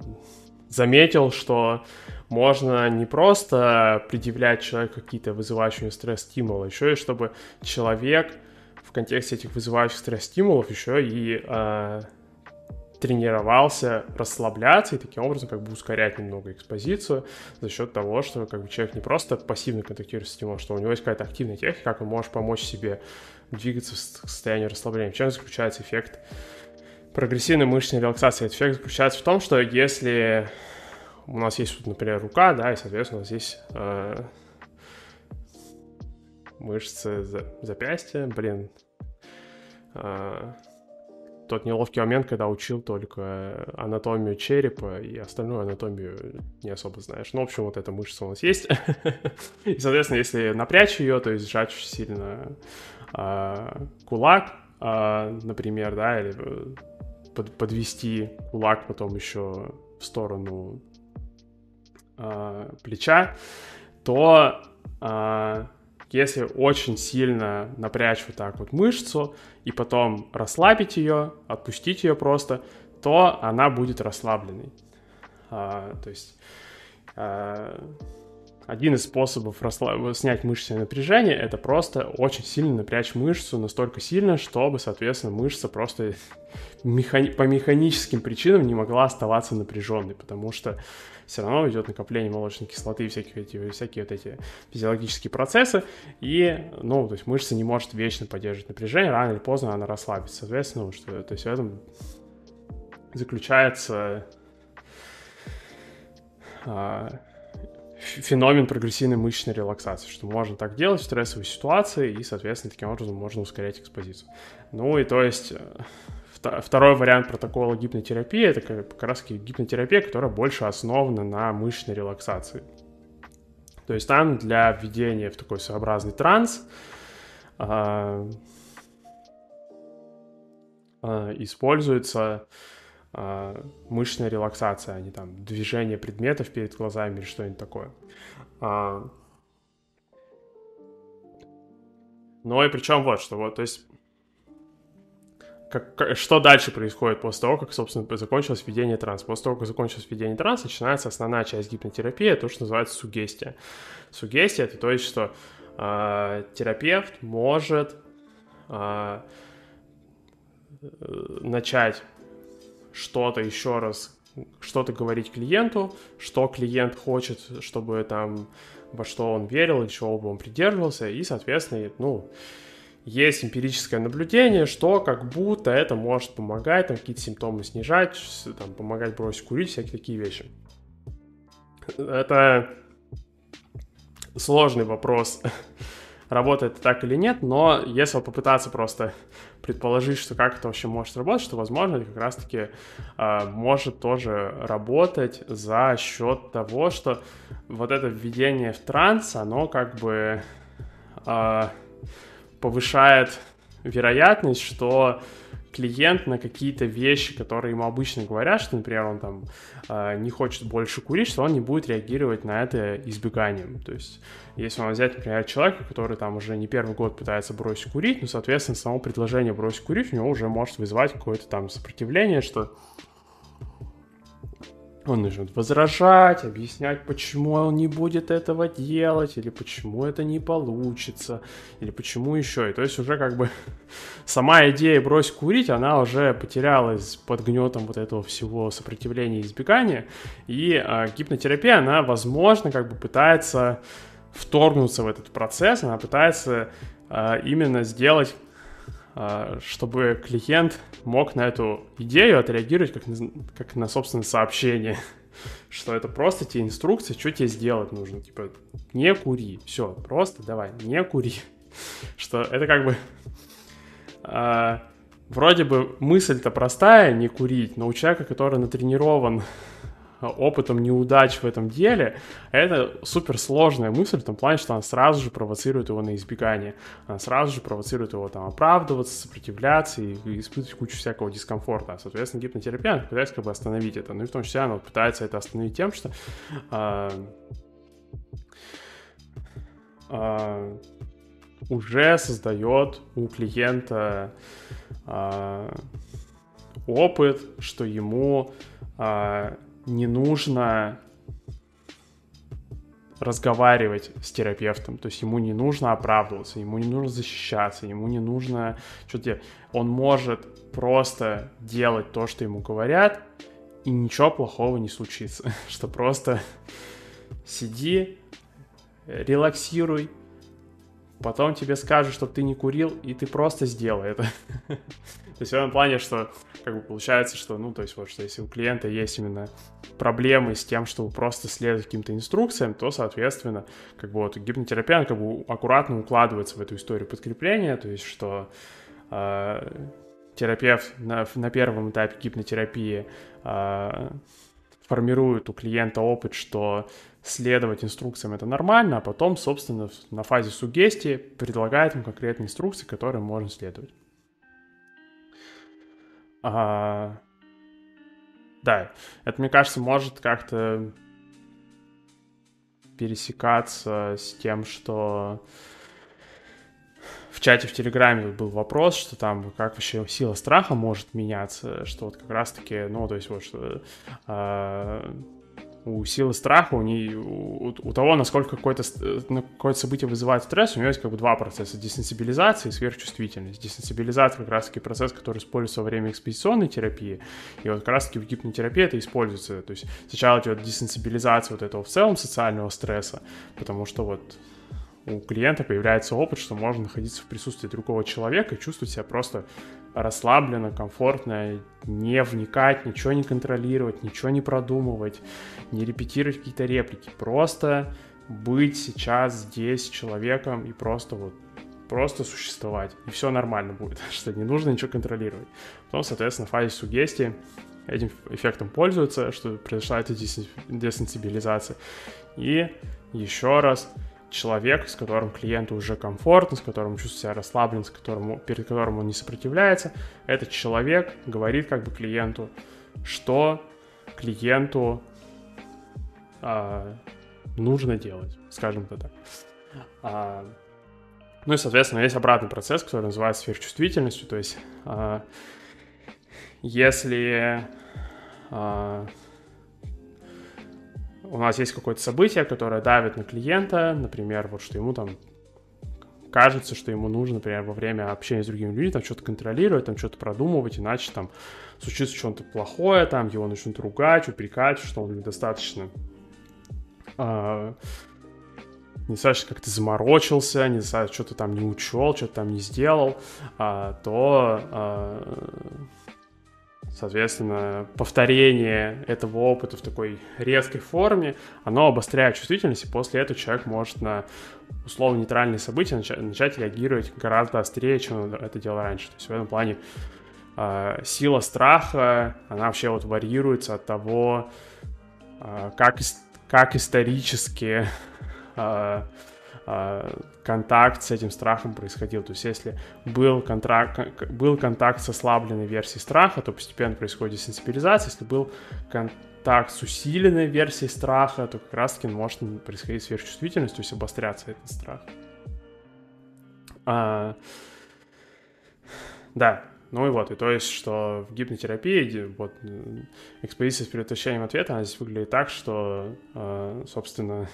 заметил, что можно не просто предъявлять человеку какие-то вызывающие стресс-стимулы, еще и чтобы человек в контексте этих вызывающих стресс-стимулов еще и э, тренировался расслабляться и таким образом как бы ускорять немного экспозицию за счет того, что как бы человек не просто пассивно контактирует с стимулом, что у него есть какая-то активная техника, как он может помочь себе двигаться в состоянии расслабления. В чем заключается эффект прогрессивной мышечной релаксации? Этот эффект заключается в том, что если у нас есть, вот, например, рука, да, и, соответственно, у нас здесь э, мышцы за, запястья, блин, э, тот неловкий момент, когда учил только анатомию черепа и остальную анатомию не особо знаешь. Ну, в общем, вот эта мышца у нас есть. И, соответственно, если напрячь ее, то есть сжать сильно а, кулак, а, например, да, или э, под, подвести кулак потом еще в сторону а, плеча, то если очень сильно напрячь вот так вот мышцу и потом расслабить ее, отпустить ее просто, то она будет расслабленной. То есть один из способов расслаб... снять мышечное напряжение — это просто очень сильно напрячь мышцу, настолько сильно, чтобы, соответственно, мышца просто механи... по механическим причинам не могла оставаться напряженной, потому что все равно идет накопление молочной кислоты и всякие, эти, всякие вот эти физиологические процессы, и, ну, то есть мышца не может вечно поддерживать напряжение, рано или поздно она расслабится, соответственно, что, то есть в этом заключается а, феномен прогрессивной мышечной релаксации, что можно так делать в стрессовой ситуации, и, соответственно, таким образом можно ускорять экспозицию. Ну и то есть э, второй вариант протокола гипнотерапии это как раз гипнотерапия, которая больше основана на мышечной релаксации. То есть там для введения в такой своеобразный транс э, используется мышечная релаксация, а не там движение предметов перед глазами или что-нибудь такое. А, ну и причем вот что, вот, то есть как, как, что дальше происходит после того, как, собственно, закончилось введение транса? После того, как закончилось введение транса, начинается основная часть гипнотерапии, то, что называется сугестия. Сугестия — это то есть, что э, терапевт может э, начать что-то еще раз, что-то говорить клиенту, что клиент хочет, чтобы там во что он верил, и чего бы он придерживался, и, соответственно, ну, есть эмпирическое наблюдение, что как будто это может помогать, там какие-то симптомы снижать, там, помогать бросить курить, всякие такие вещи. Это сложный вопрос, работает так или нет, но если попытаться просто предположить, что как это вообще может работать, что, возможно, это как раз-таки э, может тоже работать за счет того, что вот это введение в транс, оно как бы э, повышает вероятность, что клиент на какие-то вещи, которые ему обычно говорят, что, например, он там э, не хочет больше курить, что он не будет реагировать на это избеганием. То есть если он взять, например, человека, который там уже не первый год пытается бросить курить, ну, соответственно, само предложение бросить курить у него уже может вызывать какое-то там сопротивление, что он начнет возражать, объяснять, почему он не будет этого делать, или почему это не получится, или почему еще. И то есть уже как бы сама идея бросить курить, она уже потерялась под гнетом вот этого всего сопротивления и избегания. И э, гипнотерапия, она, возможно, как бы пытается вторгнуться в этот процесс, она пытается э, именно сделать, чтобы клиент мог на эту идею отреагировать как на, как на собственное сообщение, что это просто те инструкции, что тебе сделать нужно, типа не кури, все, просто давай, не кури, что это как бы э, вроде бы мысль-то простая, не курить, но у человека, который натренирован опытом неудач в этом деле, это суперсложная мысль в том плане, что она сразу же провоцирует его на избегание. Она сразу же провоцирует его там оправдываться, сопротивляться и, испытывать кучу всякого дискомфорта. Соответственно, гипнотерапия пытается как бы остановить это. Ну и в том числе она пытается это остановить тем, что э, э, уже создает у клиента э, опыт, что ему э, не нужно разговаривать с терапевтом, то есть ему не нужно оправдываться, ему не нужно защищаться, ему не нужно что-то делать. Он может просто делать то, что ему говорят, и ничего плохого не случится. Что просто сиди, релаксируй, потом тебе скажут, чтобы ты не курил, и ты просто сделай это. То есть в этом плане, что как бы получается, что, ну, то есть вот, что если у клиента есть именно проблемы с тем, чтобы просто следовать каким-то инструкциям, то, соответственно, как бы вот гипнотерапия, как бы аккуратно укладывается в эту историю подкрепления, то есть что э, терапевт на, на первом этапе гипнотерапии э, формирует у клиента опыт, что следовать инструкциям это нормально, а потом, собственно, на фазе сугестии предлагает ему конкретные инструкции, которым можно следовать. А, да, это, мне кажется, может как-то пересекаться с тем, что в чате в Телеграме был вопрос, что там как вообще сила страха может меняться, что вот как раз-таки, ну, то есть вот что э, у силы страха, у, нее, у, у того, насколько какое-то, какое событие вызывает стресс, у него есть как бы два процесса. Десенсибилизация и сверхчувствительность. Десенсибилизация как раз-таки процесс, который используется во время экспозиционной терапии. И вот как раз-таки в гипнотерапии это используется. То есть сначала идет десенсибилизация вот этого в целом социального стресса, потому что вот у клиента появляется опыт, что можно находиться в присутствии другого человека и чувствовать себя просто расслабленно, комфортно, не вникать, ничего не контролировать, ничего не продумывать, не репетировать какие-то реплики, просто быть сейчас здесь человеком и просто вот просто существовать, и все нормально будет, что не нужно ничего контролировать. Потом, соответственно, в фазе сугестии этим эффектом пользуются, что произошла эта десенсибилизация. И еще раз человек, с которым клиенту уже комфортно, с которым чувствует себя расслаблен, с которым, перед которым он не сопротивляется, этот человек говорит как бы клиенту, что клиенту а, нужно делать, скажем так. А, ну и, соответственно, есть обратный процесс, который называется сверхчувствительностью, то есть а, если а, у нас есть какое-то событие, которое давит на клиента, например, вот что ему там кажется, что ему нужно, например, во время общения с другими людьми там что-то контролировать, там что-то продумывать, иначе там случится что-то плохое, там его начнут ругать, упрекать, что он недостаточно э, недостаточно как-то заморочился, недостаточно что-то там не учел, что-то там не сделал, э, то э, Соответственно, повторение этого опыта в такой резкой форме, оно обостряет чувствительность, и после этого человек может на условно-нейтральные события начать, начать реагировать гораздо острее, чем он это делал раньше. То есть в этом плане э, сила страха, она вообще вот варьируется от того, э, как, как исторически э, контакт с этим страхом происходил. То есть если был, контракт, был контакт с ослабленной версией страха, то постепенно происходит сенсибилизация. Если был контакт с усиленной версией страха, то как раз-таки может происходить сверхчувствительность, то есть обостряться этот страх. А, да, ну и вот, и то есть, что в гипнотерапии вот экспозиция с предотвращением ответа, она здесь выглядит так, что, а, собственно,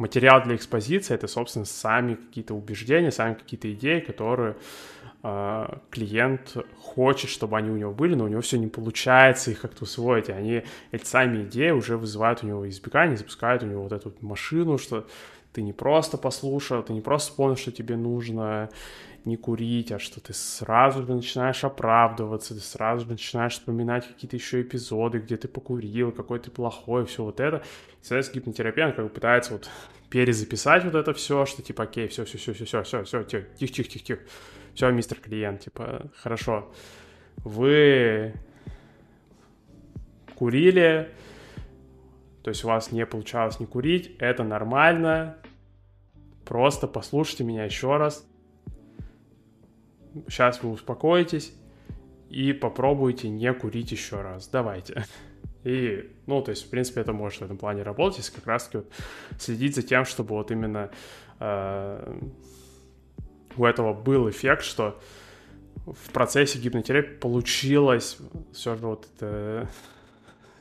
материал для экспозиции — это, собственно, сами какие-то убеждения, сами какие-то идеи, которые э, клиент хочет, чтобы они у него были, но у него все не получается их как-то усвоить, и они, эти сами идеи уже вызывают у него избегание, запускают у него вот эту машину, что ты не просто послушал, ты не просто вспомнил, что тебе нужно не курить, а что ты сразу же начинаешь оправдываться, ты сразу же начинаешь вспоминать какие-то еще эпизоды, где ты покурил, какой ты плохой, все вот это. И, соответственно, гипнотерапевт как бы пытается вот перезаписать вот это все, что типа, окей, все, все, все, все, все, все, все, тихо, тихо, тихо, тихо, тихо. Все, мистер клиент, типа, хорошо. Вы курили, то есть у вас не получалось не курить, это нормально. Просто послушайте меня еще раз. Сейчас вы успокоитесь и попробуйте не курить еще раз. Давайте. И, ну, то есть, в принципе, это может в этом плане работать, если как раз-таки вот следить за тем, чтобы вот именно э, у этого был эффект, что в процессе гипнотерапии получилось все же вот это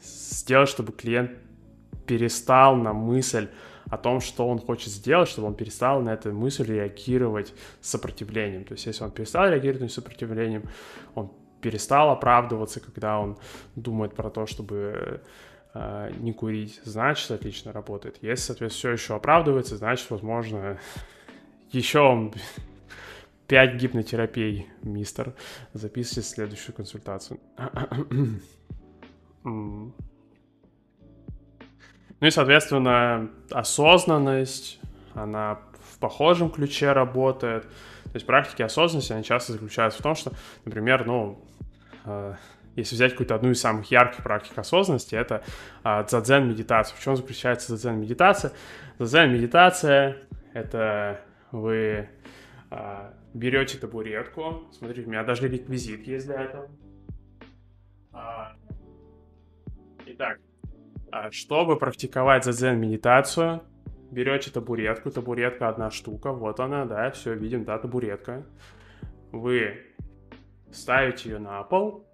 сделать, чтобы клиент перестал на мысль о том, что он хочет сделать, чтобы он перестал на эту мысль реагировать с сопротивлением. То есть, если он перестал реагировать с сопротивлением, он перестал оправдываться, когда он думает про то, чтобы э, не курить, значит, отлично работает. Если, соответственно, все еще оправдывается, значит, возможно, еще он 5 гипнотерапий, мистер. Записывайте следующую консультацию. ну и, соответственно, осознанность, она в похожем ключе работает. То есть практики осознанности, они часто заключаются в том, что, например, ну, э, если взять какую-то одну из самых ярких практик осознанности, это э, дзадзен-медитация. В чем заключается дзадзен-медитация? Дзадзен-медитация — это вы э, берете табуретку, смотрите, у меня даже реквизит есть для этого. А, итак, чтобы практиковать дзадзен-медитацию, берете табуретку, табуретка одна штука, вот она, да, все, видим, да, табуретка. Вы ставите ее на пол,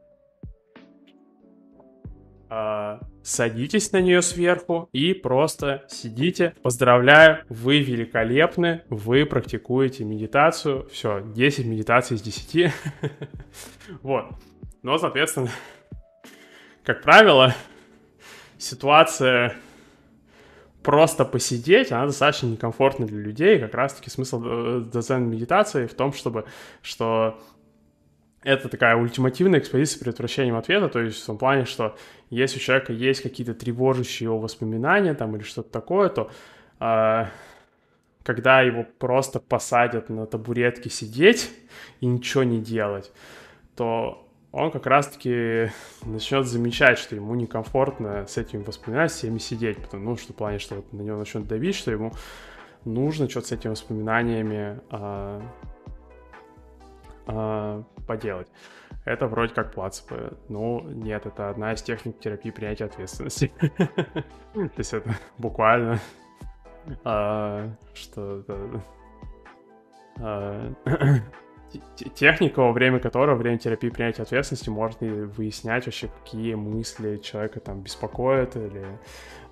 э, садитесь на нее сверху и просто сидите. Поздравляю, вы великолепны, вы практикуете медитацию. Все, 10 медитаций из 10. Вот. Но, соответственно, как правило, ситуация просто посидеть, она достаточно некомфортна для людей. Как раз-таки смысл э, дзен-медитации в том, чтобы, что это такая ультимативная экспозиция предотвращением ответа, то есть в том плане, что если у человека есть какие-то тревожащие его воспоминания там или что-то такое, то э, когда его просто посадят на табуретке сидеть и ничего не делать, то он как раз-таки начнет замечать, что ему некомфортно с этими воспоминаниями сидеть, потому ну, что в плане, что вот на него начнет давить, что ему нужно что-то с этими воспоминаниями а, а, поделать. Это вроде как плацебо. Ну, нет, это одна из техник терапии принятия ответственности. То есть это буквально а, что техника, во время которой, во время терапии принятия ответственности, можно выяснять вообще, какие мысли человека там беспокоят, или,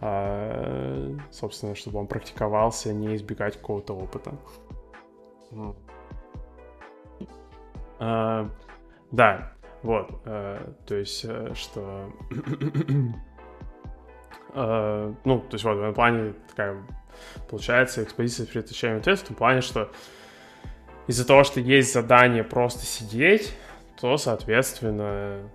э, собственно, чтобы он практиковался, не избегать какого-то опыта. Э, да, вот, э, то есть, э, что... э, ну, то есть, вот, в этом плане такая, получается, экспозиция с предотвращением ответственности, в плане, что из-за того, что есть задание просто сидеть, то, соответственно,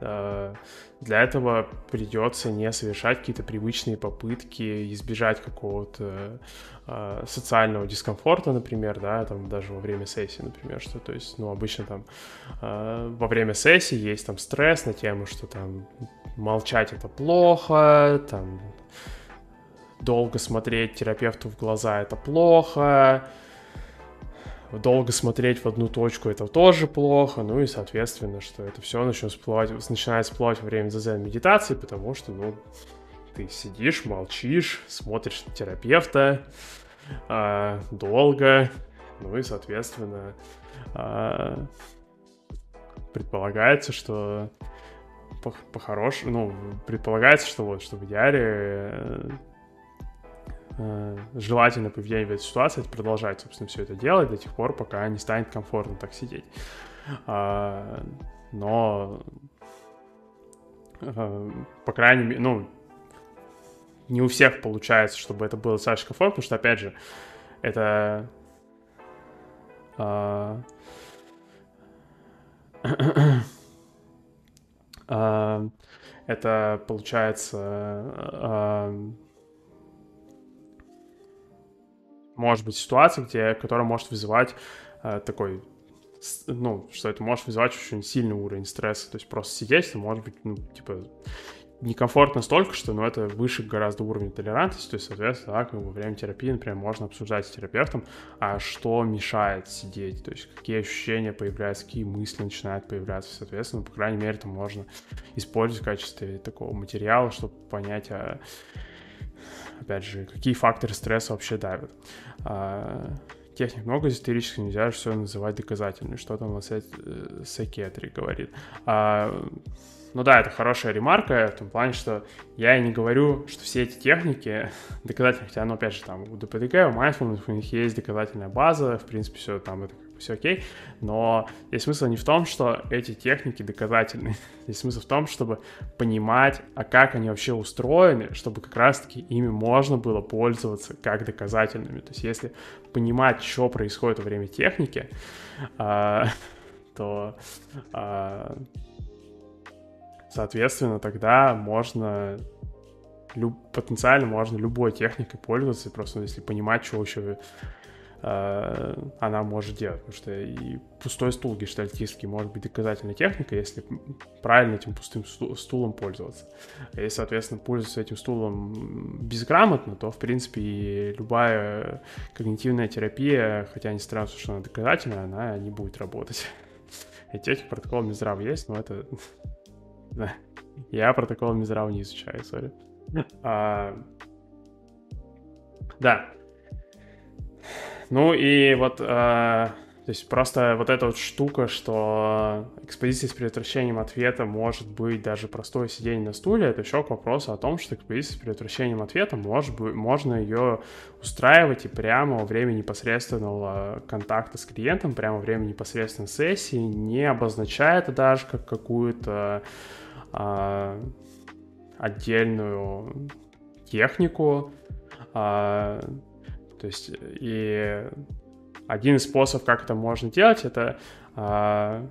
э, для этого придется не совершать какие-то привычные попытки избежать какого-то э, социального дискомфорта, например, да, там даже во время сессии, например, что, то есть, ну, обычно там э, во время сессии есть там стресс на тему, что там молчать это плохо, там долго смотреть терапевту в глаза это плохо, долго смотреть в одну точку это тоже плохо, ну и, соответственно, что это все начнет всплывать, начинает всплывать во время дзен медитации, потому что, ну, ты сидишь, молчишь, смотришь на терапевта э, долго, ну и, соответственно, э, предполагается, что по-хорошему, ну, предполагается, что вот, что в идеале э, желательно поведение в этой ситуации, продолжать, собственно, все это делать до тех пор, пока не станет комфортно так сидеть. А, но, а, по крайней мере, ну, не у всех получается, чтобы это было достаточно комфортно, потому что, опять же, это... А, а, это получается может быть ситуация, где, которая может вызывать э, такой, ну, что это может вызывать очень сильный уровень стресса. То есть просто сидеть, это может быть, ну, типа, некомфортно столько, что, ну, это выше гораздо уровня толерантности, то есть, соответственно, да, во время терапии, например, можно обсуждать с терапевтом, а что мешает сидеть, то есть, какие ощущения появляются, какие мысли начинают появляться, соответственно, по крайней мере, это можно использовать в качестве такого материала, чтобы понять, а опять же, какие факторы стресса вообще давят. А, техник много эзотерических, нельзя все называть доказательным, что там Секетри э, говорит. А, ну да, это хорошая ремарка в том плане, что я и не говорю, что все эти техники доказательные, хотя, ну, опять же, там у ДПДК, у Mindfulness у них есть доказательная база, в принципе, все там это все окей, но здесь смысл не в том, что эти техники доказательны, здесь смысл в том, чтобы понимать, а как они вообще устроены, чтобы как раз-таки ими можно было пользоваться как доказательными. То есть если понимать, что происходит во время техники, а, то, а, соответственно, тогда можно потенциально можно любой техникой пользоваться, просто если понимать, что еще она может делать. Потому что и пустой стул гештальтистский может быть доказательной техникой, если правильно этим пустым стулом пользоваться. Если, соответственно, пользоваться этим стулом безграмотно, то, в принципе, и любая когнитивная терапия, хотя не странно, что она доказательная, она не будет работать. И этих протокол Минздрава есть, но это... Я протокол Минздрава не изучаю, сори. А... Да, ну и вот э, То есть просто вот эта вот штука, что экспозиция с предотвращением ответа может быть даже простое сидение на стуле, это еще к вопросу о том, что экспозиция с предотвращением ответа может быть, можно ее устраивать и прямо во время непосредственного контакта с клиентом, прямо во время непосредственной сессии, не обозначая это даже как какую-то а, отдельную технику. А, то есть и один из способов, как это можно делать, это а,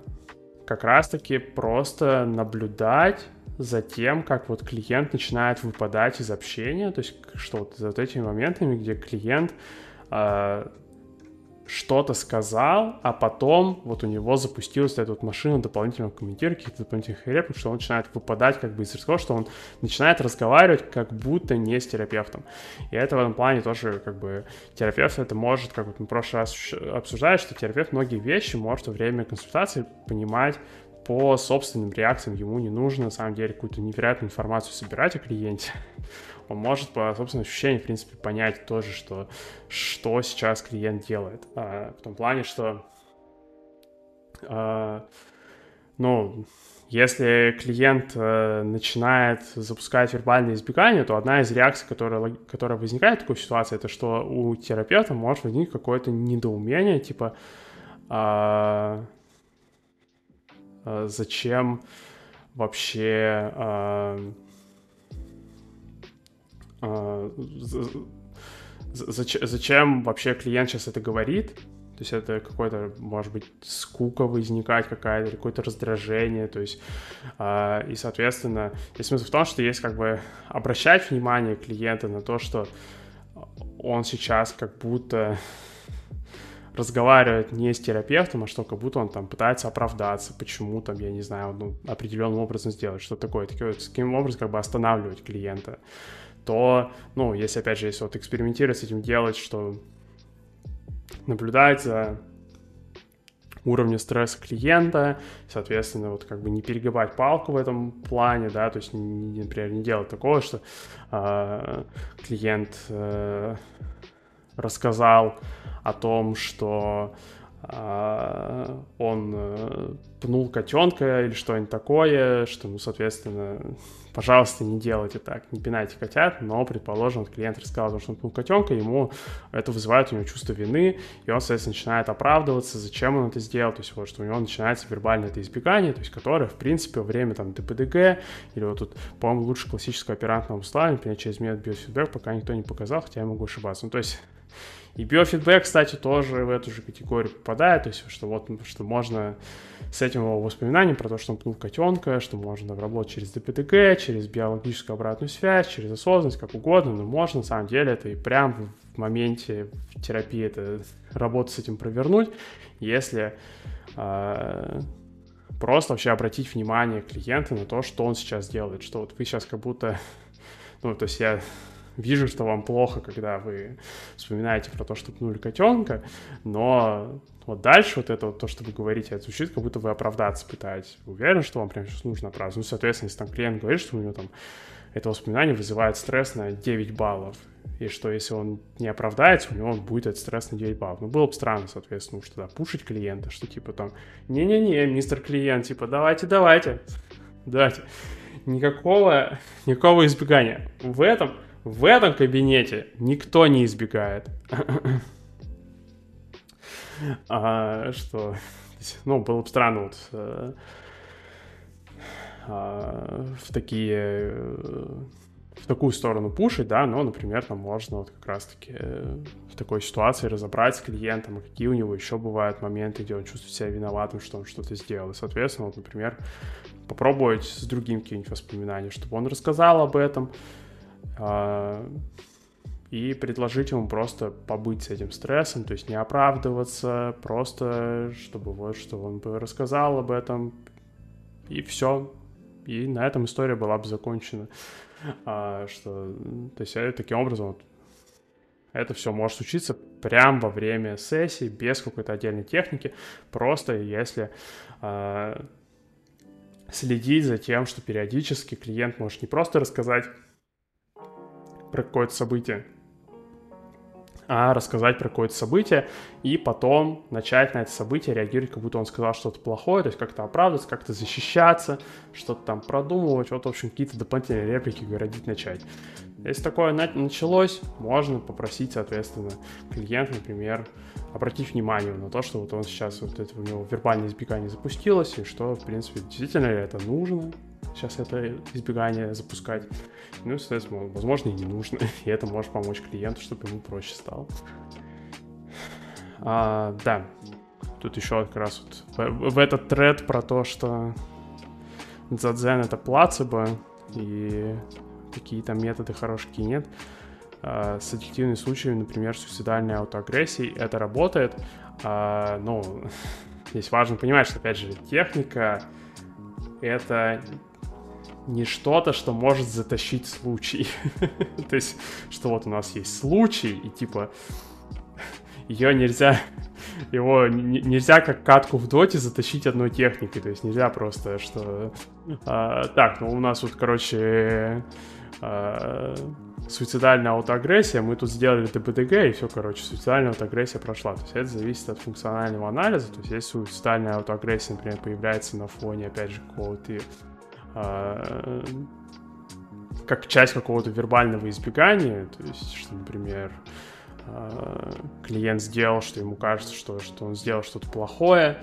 как раз-таки просто наблюдать за тем, как вот клиент начинает выпадать из общения, то есть что вот за вот этими моментами, где клиент а, что-то сказал, а потом вот у него запустилась эта вот машина дополнительного комментирования, каких-то дополнительных реплик, что он начинает выпадать как бы из разговора, что он начинает разговаривать как будто не с терапевтом. И это в этом плане тоже как бы терапевт это может, как вот мы в прошлый раз обсуждали, что терапевт многие вещи может во время консультации понимать по собственным реакциям. Ему не нужно, на самом деле, какую-то невероятную информацию собирать о клиенте он может по собственным ощущениям, в принципе, понять тоже, что, что сейчас клиент делает. А, в том плане, что, а, ну, если клиент а, начинает запускать вербальное избегание, то одна из реакций, которая, которая возникает в такой ситуации, это что у терапевта может возникнуть какое-то недоумение, типа, а, а, зачем вообще... А, зачем вообще клиент сейчас это говорит, то есть это какой-то, может быть, скука возникать какая-то, какое-то раздражение, то есть, э, и, соответственно, есть смысл в том, что есть как бы обращать внимание клиента на то, что он сейчас как будто разговаривает не с терапевтом, а что как будто он там пытается оправдаться, почему там, я не знаю, ну, определенным образом сделать, что такое, таким образом как бы останавливать клиента то, ну, если, опять же, если вот экспериментировать с этим делать, что наблюдать за уровнем стресса клиента, соответственно, вот как бы не перегибать палку в этом плане, да, то есть, например, не делать такого, что э, клиент э, рассказал о том, что он э, пнул котенка или что-нибудь такое, что, ну, соответственно, пожалуйста, не делайте так, не пинайте котят, но, предположим, клиент рассказал, что он пнул котенка, ему это вызывает у него чувство вины, и он, соответственно, начинает оправдываться, зачем он это сделал, то есть вот, что у него начинается вербальное это избегание, то есть которое, в принципе, во время там ДПДГ, или вот тут, по-моему, лучше классического оперантного обуславливания, например, через метод биофидбэк, пока никто не показал, хотя я могу ошибаться. Ну, то есть и биофидбэк, кстати, тоже в эту же категорию попадает, то есть что вот что можно с этим его воспоминанием про то, что он пнул котенка, что можно работать через ДПТГ, через биологическую обратную связь, через осознанность, как угодно, но можно, на самом деле, это и прям в моменте терапии это работу с этим провернуть, если э, просто вообще обратить внимание клиента на то, что он сейчас делает, что вот вы сейчас как будто, ну, то есть я вижу, что вам плохо, когда вы вспоминаете про то, что пнули котенка, но вот дальше вот это вот то, что вы говорите, это звучит, как будто вы оправдаться пытаетесь. Вы уверены, что вам прямо сейчас нужно оправдаться? Ну, соответственно, если там клиент говорит, что у него там это воспоминание вызывает стресс на 9 баллов, и что если он не оправдается, у него будет этот стресс на 9 баллов. Ну, было бы странно, соответственно, что да, пушить клиента, что типа там, не-не-не, мистер клиент, типа, давайте-давайте, давайте. Никакого, никакого избегания. В этом, в этом кабинете никто не избегает. а, что, ну, было бы странно вот э, а, в такие э, в такую сторону пушить, да, но, например, там можно вот как раз-таки э, в такой ситуации разобрать с клиентом, какие у него еще бывают моменты, где он чувствует себя виноватым, что он что-то сделал. И, соответственно, вот, например, попробовать с другим каким-нибудь воспоминанием, чтобы он рассказал об этом, а, и предложить ему просто побыть с этим стрессом, то есть не оправдываться, просто чтобы вот, что он бы рассказал об этом, и все. И на этом история была бы закончена. А, что, то есть э, таким образом вот, это все может случиться прямо во время сессии, без какой-то отдельной техники, просто если а, следить за тем, что периодически клиент может не просто рассказать про какое-то событие, а рассказать про какое-то событие и потом начать на это событие реагировать, как будто он сказал что-то плохое, то есть как-то оправдываться, как-то защищаться, что-то там продумывать, вот, в общем, какие-то дополнительные реплики городить начать. Если такое началось, можно попросить, соответственно, клиент, например, обратить внимание на то, что вот он сейчас, вот это у него вербальное избегание запустилось, и что, в принципе, действительно это нужно, сейчас это избегание запускать. Ну, соответственно, возможно, и не нужно. И это может помочь клиенту, чтобы ему проще стало. А, да, тут еще как раз вот в, в этот тред про то, что дзадзен это плацебо, и какие там методы хорошие, какие нет. А, с аддиктивными случаями, например, суицидальной аутоагрессии, это работает. А, но здесь важно понимать, что, опять же, техника — это не что-то, что может затащить случай. То есть, что вот у нас есть случай, и типа ее нельзя, его нельзя как катку в доте затащить одной техникой. То есть нельзя просто, что... А, так, ну у нас вот, короче, а, суицидальная аутоагрессия, мы тут сделали ДБДГ, и все, короче, суицидальная аутоагрессия прошла. То есть это зависит от функционального анализа. То есть если суицидальная аутоагрессия, например, появляется на фоне, опять же, какого-то как часть какого-то вербального избегания, то есть, что, например, а, клиент сделал, что ему кажется, что, что он сделал что-то плохое,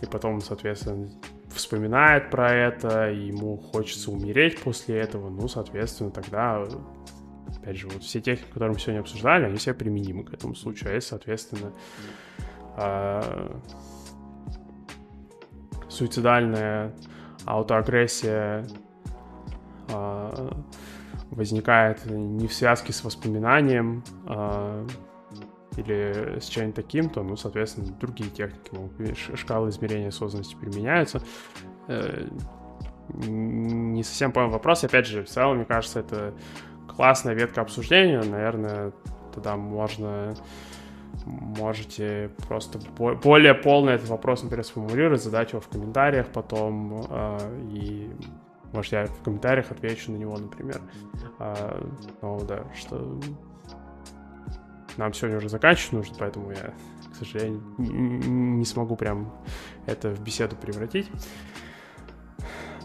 и потом, соответственно, вспоминает про это, и ему хочется умереть после этого, ну, соответственно, тогда, опять же, вот все техники, которые мы сегодня обсуждали, они все применимы к этому случаю, а если, соответственно, э, суицидальная аутоагрессия э, возникает не в связке с воспоминанием э, или с чем-нибудь таким, то, ну, соответственно, другие техники, могут, шкалы измерения осознанности применяются. Э, не совсем понял вопрос. Опять же, в целом, мне кажется, это классная ветка обсуждения. Наверное, тогда можно можете просто более полно этот вопрос, например, сформулировать, задать его в комментариях потом, э, и может я в комментариях отвечу на него, например. Э, ну да, что нам сегодня уже заканчивать нужно, поэтому я, к сожалению, не смогу прям это в беседу превратить.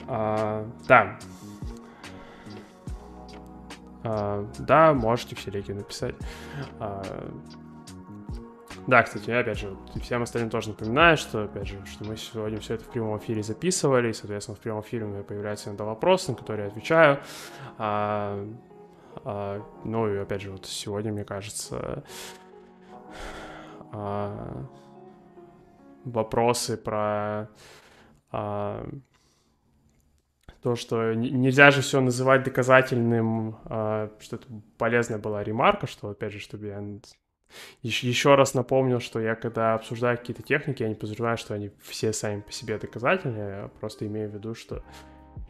А, да. А, да, можете в телеге написать. А, да, кстати, я опять же, всем остальным тоже напоминаю, что, опять же, что мы сегодня все это в прямом эфире записывали, и, соответственно, в прямом эфире у меня появляются иногда вопросы, на которые я отвечаю. А, а, ну и, опять же, вот сегодня, мне кажется, а, вопросы про а, то, что нельзя же все называть доказательным, а, что это полезная была ремарка, что, опять же, чтобы я еще, раз напомнил, что я когда обсуждаю какие-то техники, я не подразумеваю, что они все сами по себе доказательные, я просто имею в виду, что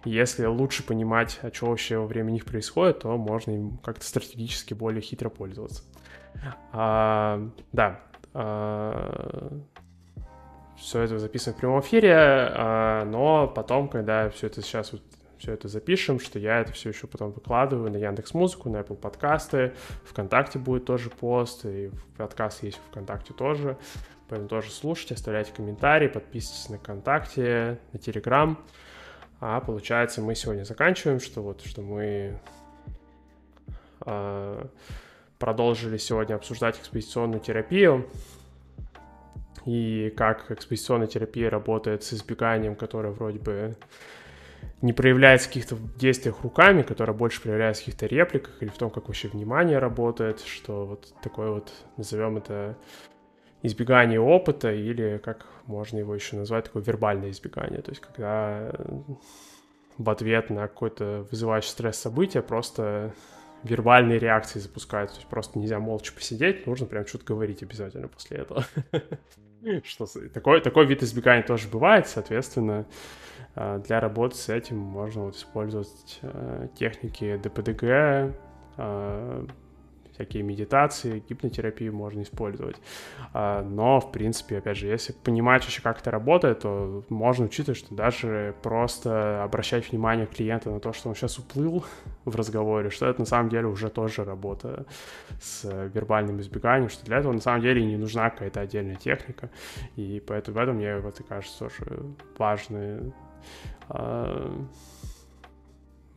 если лучше понимать, а что вообще во время них происходит, то можно им как-то стратегически более хитро пользоваться. А, да. А, все это записано в прямом эфире, а, но потом, когда все это сейчас вот все это запишем, что я это все еще потом выкладываю на Яндекс Музыку, на Apple подкасты, ВКонтакте будет тоже пост, и подкаст есть в ВКонтакте тоже, поэтому тоже слушайте, оставляйте комментарии, подписывайтесь на ВКонтакте, на Телеграм. А получается, мы сегодня заканчиваем, что вот, что мы э, продолжили сегодня обсуждать экспозиционную терапию и как экспозиционная терапия работает с избеганием, которое вроде бы не проявляется в каких-то действиях руками, которая больше проявляется в каких-то репликах или в том, как вообще внимание работает, что вот такое вот, назовем это, избегание опыта или, как можно его еще назвать, такое вербальное избегание. То есть, когда в ответ на какое-то вызывающее стресс событие просто вербальные реакции запускают. То есть просто нельзя молча посидеть, нужно прям что-то говорить обязательно после этого. Что такой, такой вид избегания тоже бывает, соответственно, для работы с этим можно вот использовать а, техники ДПДГ, а, всякие медитации, гипнотерапию можно использовать. А, но, в принципе, опять же, если понимать вообще, как это работает, то можно учитывать, что даже просто обращать внимание клиента на то, что он сейчас уплыл в разговоре, что это на самом деле уже тоже работа с вербальным избеганием, что для этого на самом деле не нужна какая-то отдельная техника. И поэтому в этом мне вот и кажется тоже важный, а,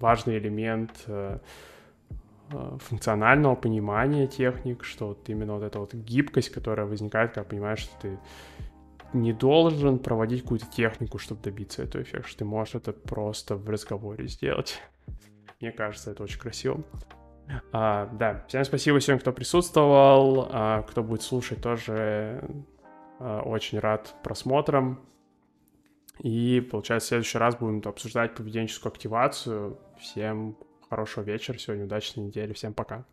важный элемент э, Э, функционального понимания техник, что вот именно вот эта вот гибкость, которая возникает, когда понимаешь, что ты не должен проводить какую-то технику, чтобы добиться этого эффекта, что ты можешь это просто в разговоре сделать. Мне кажется, это очень красиво. А, да, всем спасибо сегодня, кто присутствовал, а, кто будет слушать, тоже а, очень рад просмотрам. И, получается, в следующий раз будем обсуждать поведенческую активацию. Всем хорошего вечера сегодня, удачной недели, всем пока.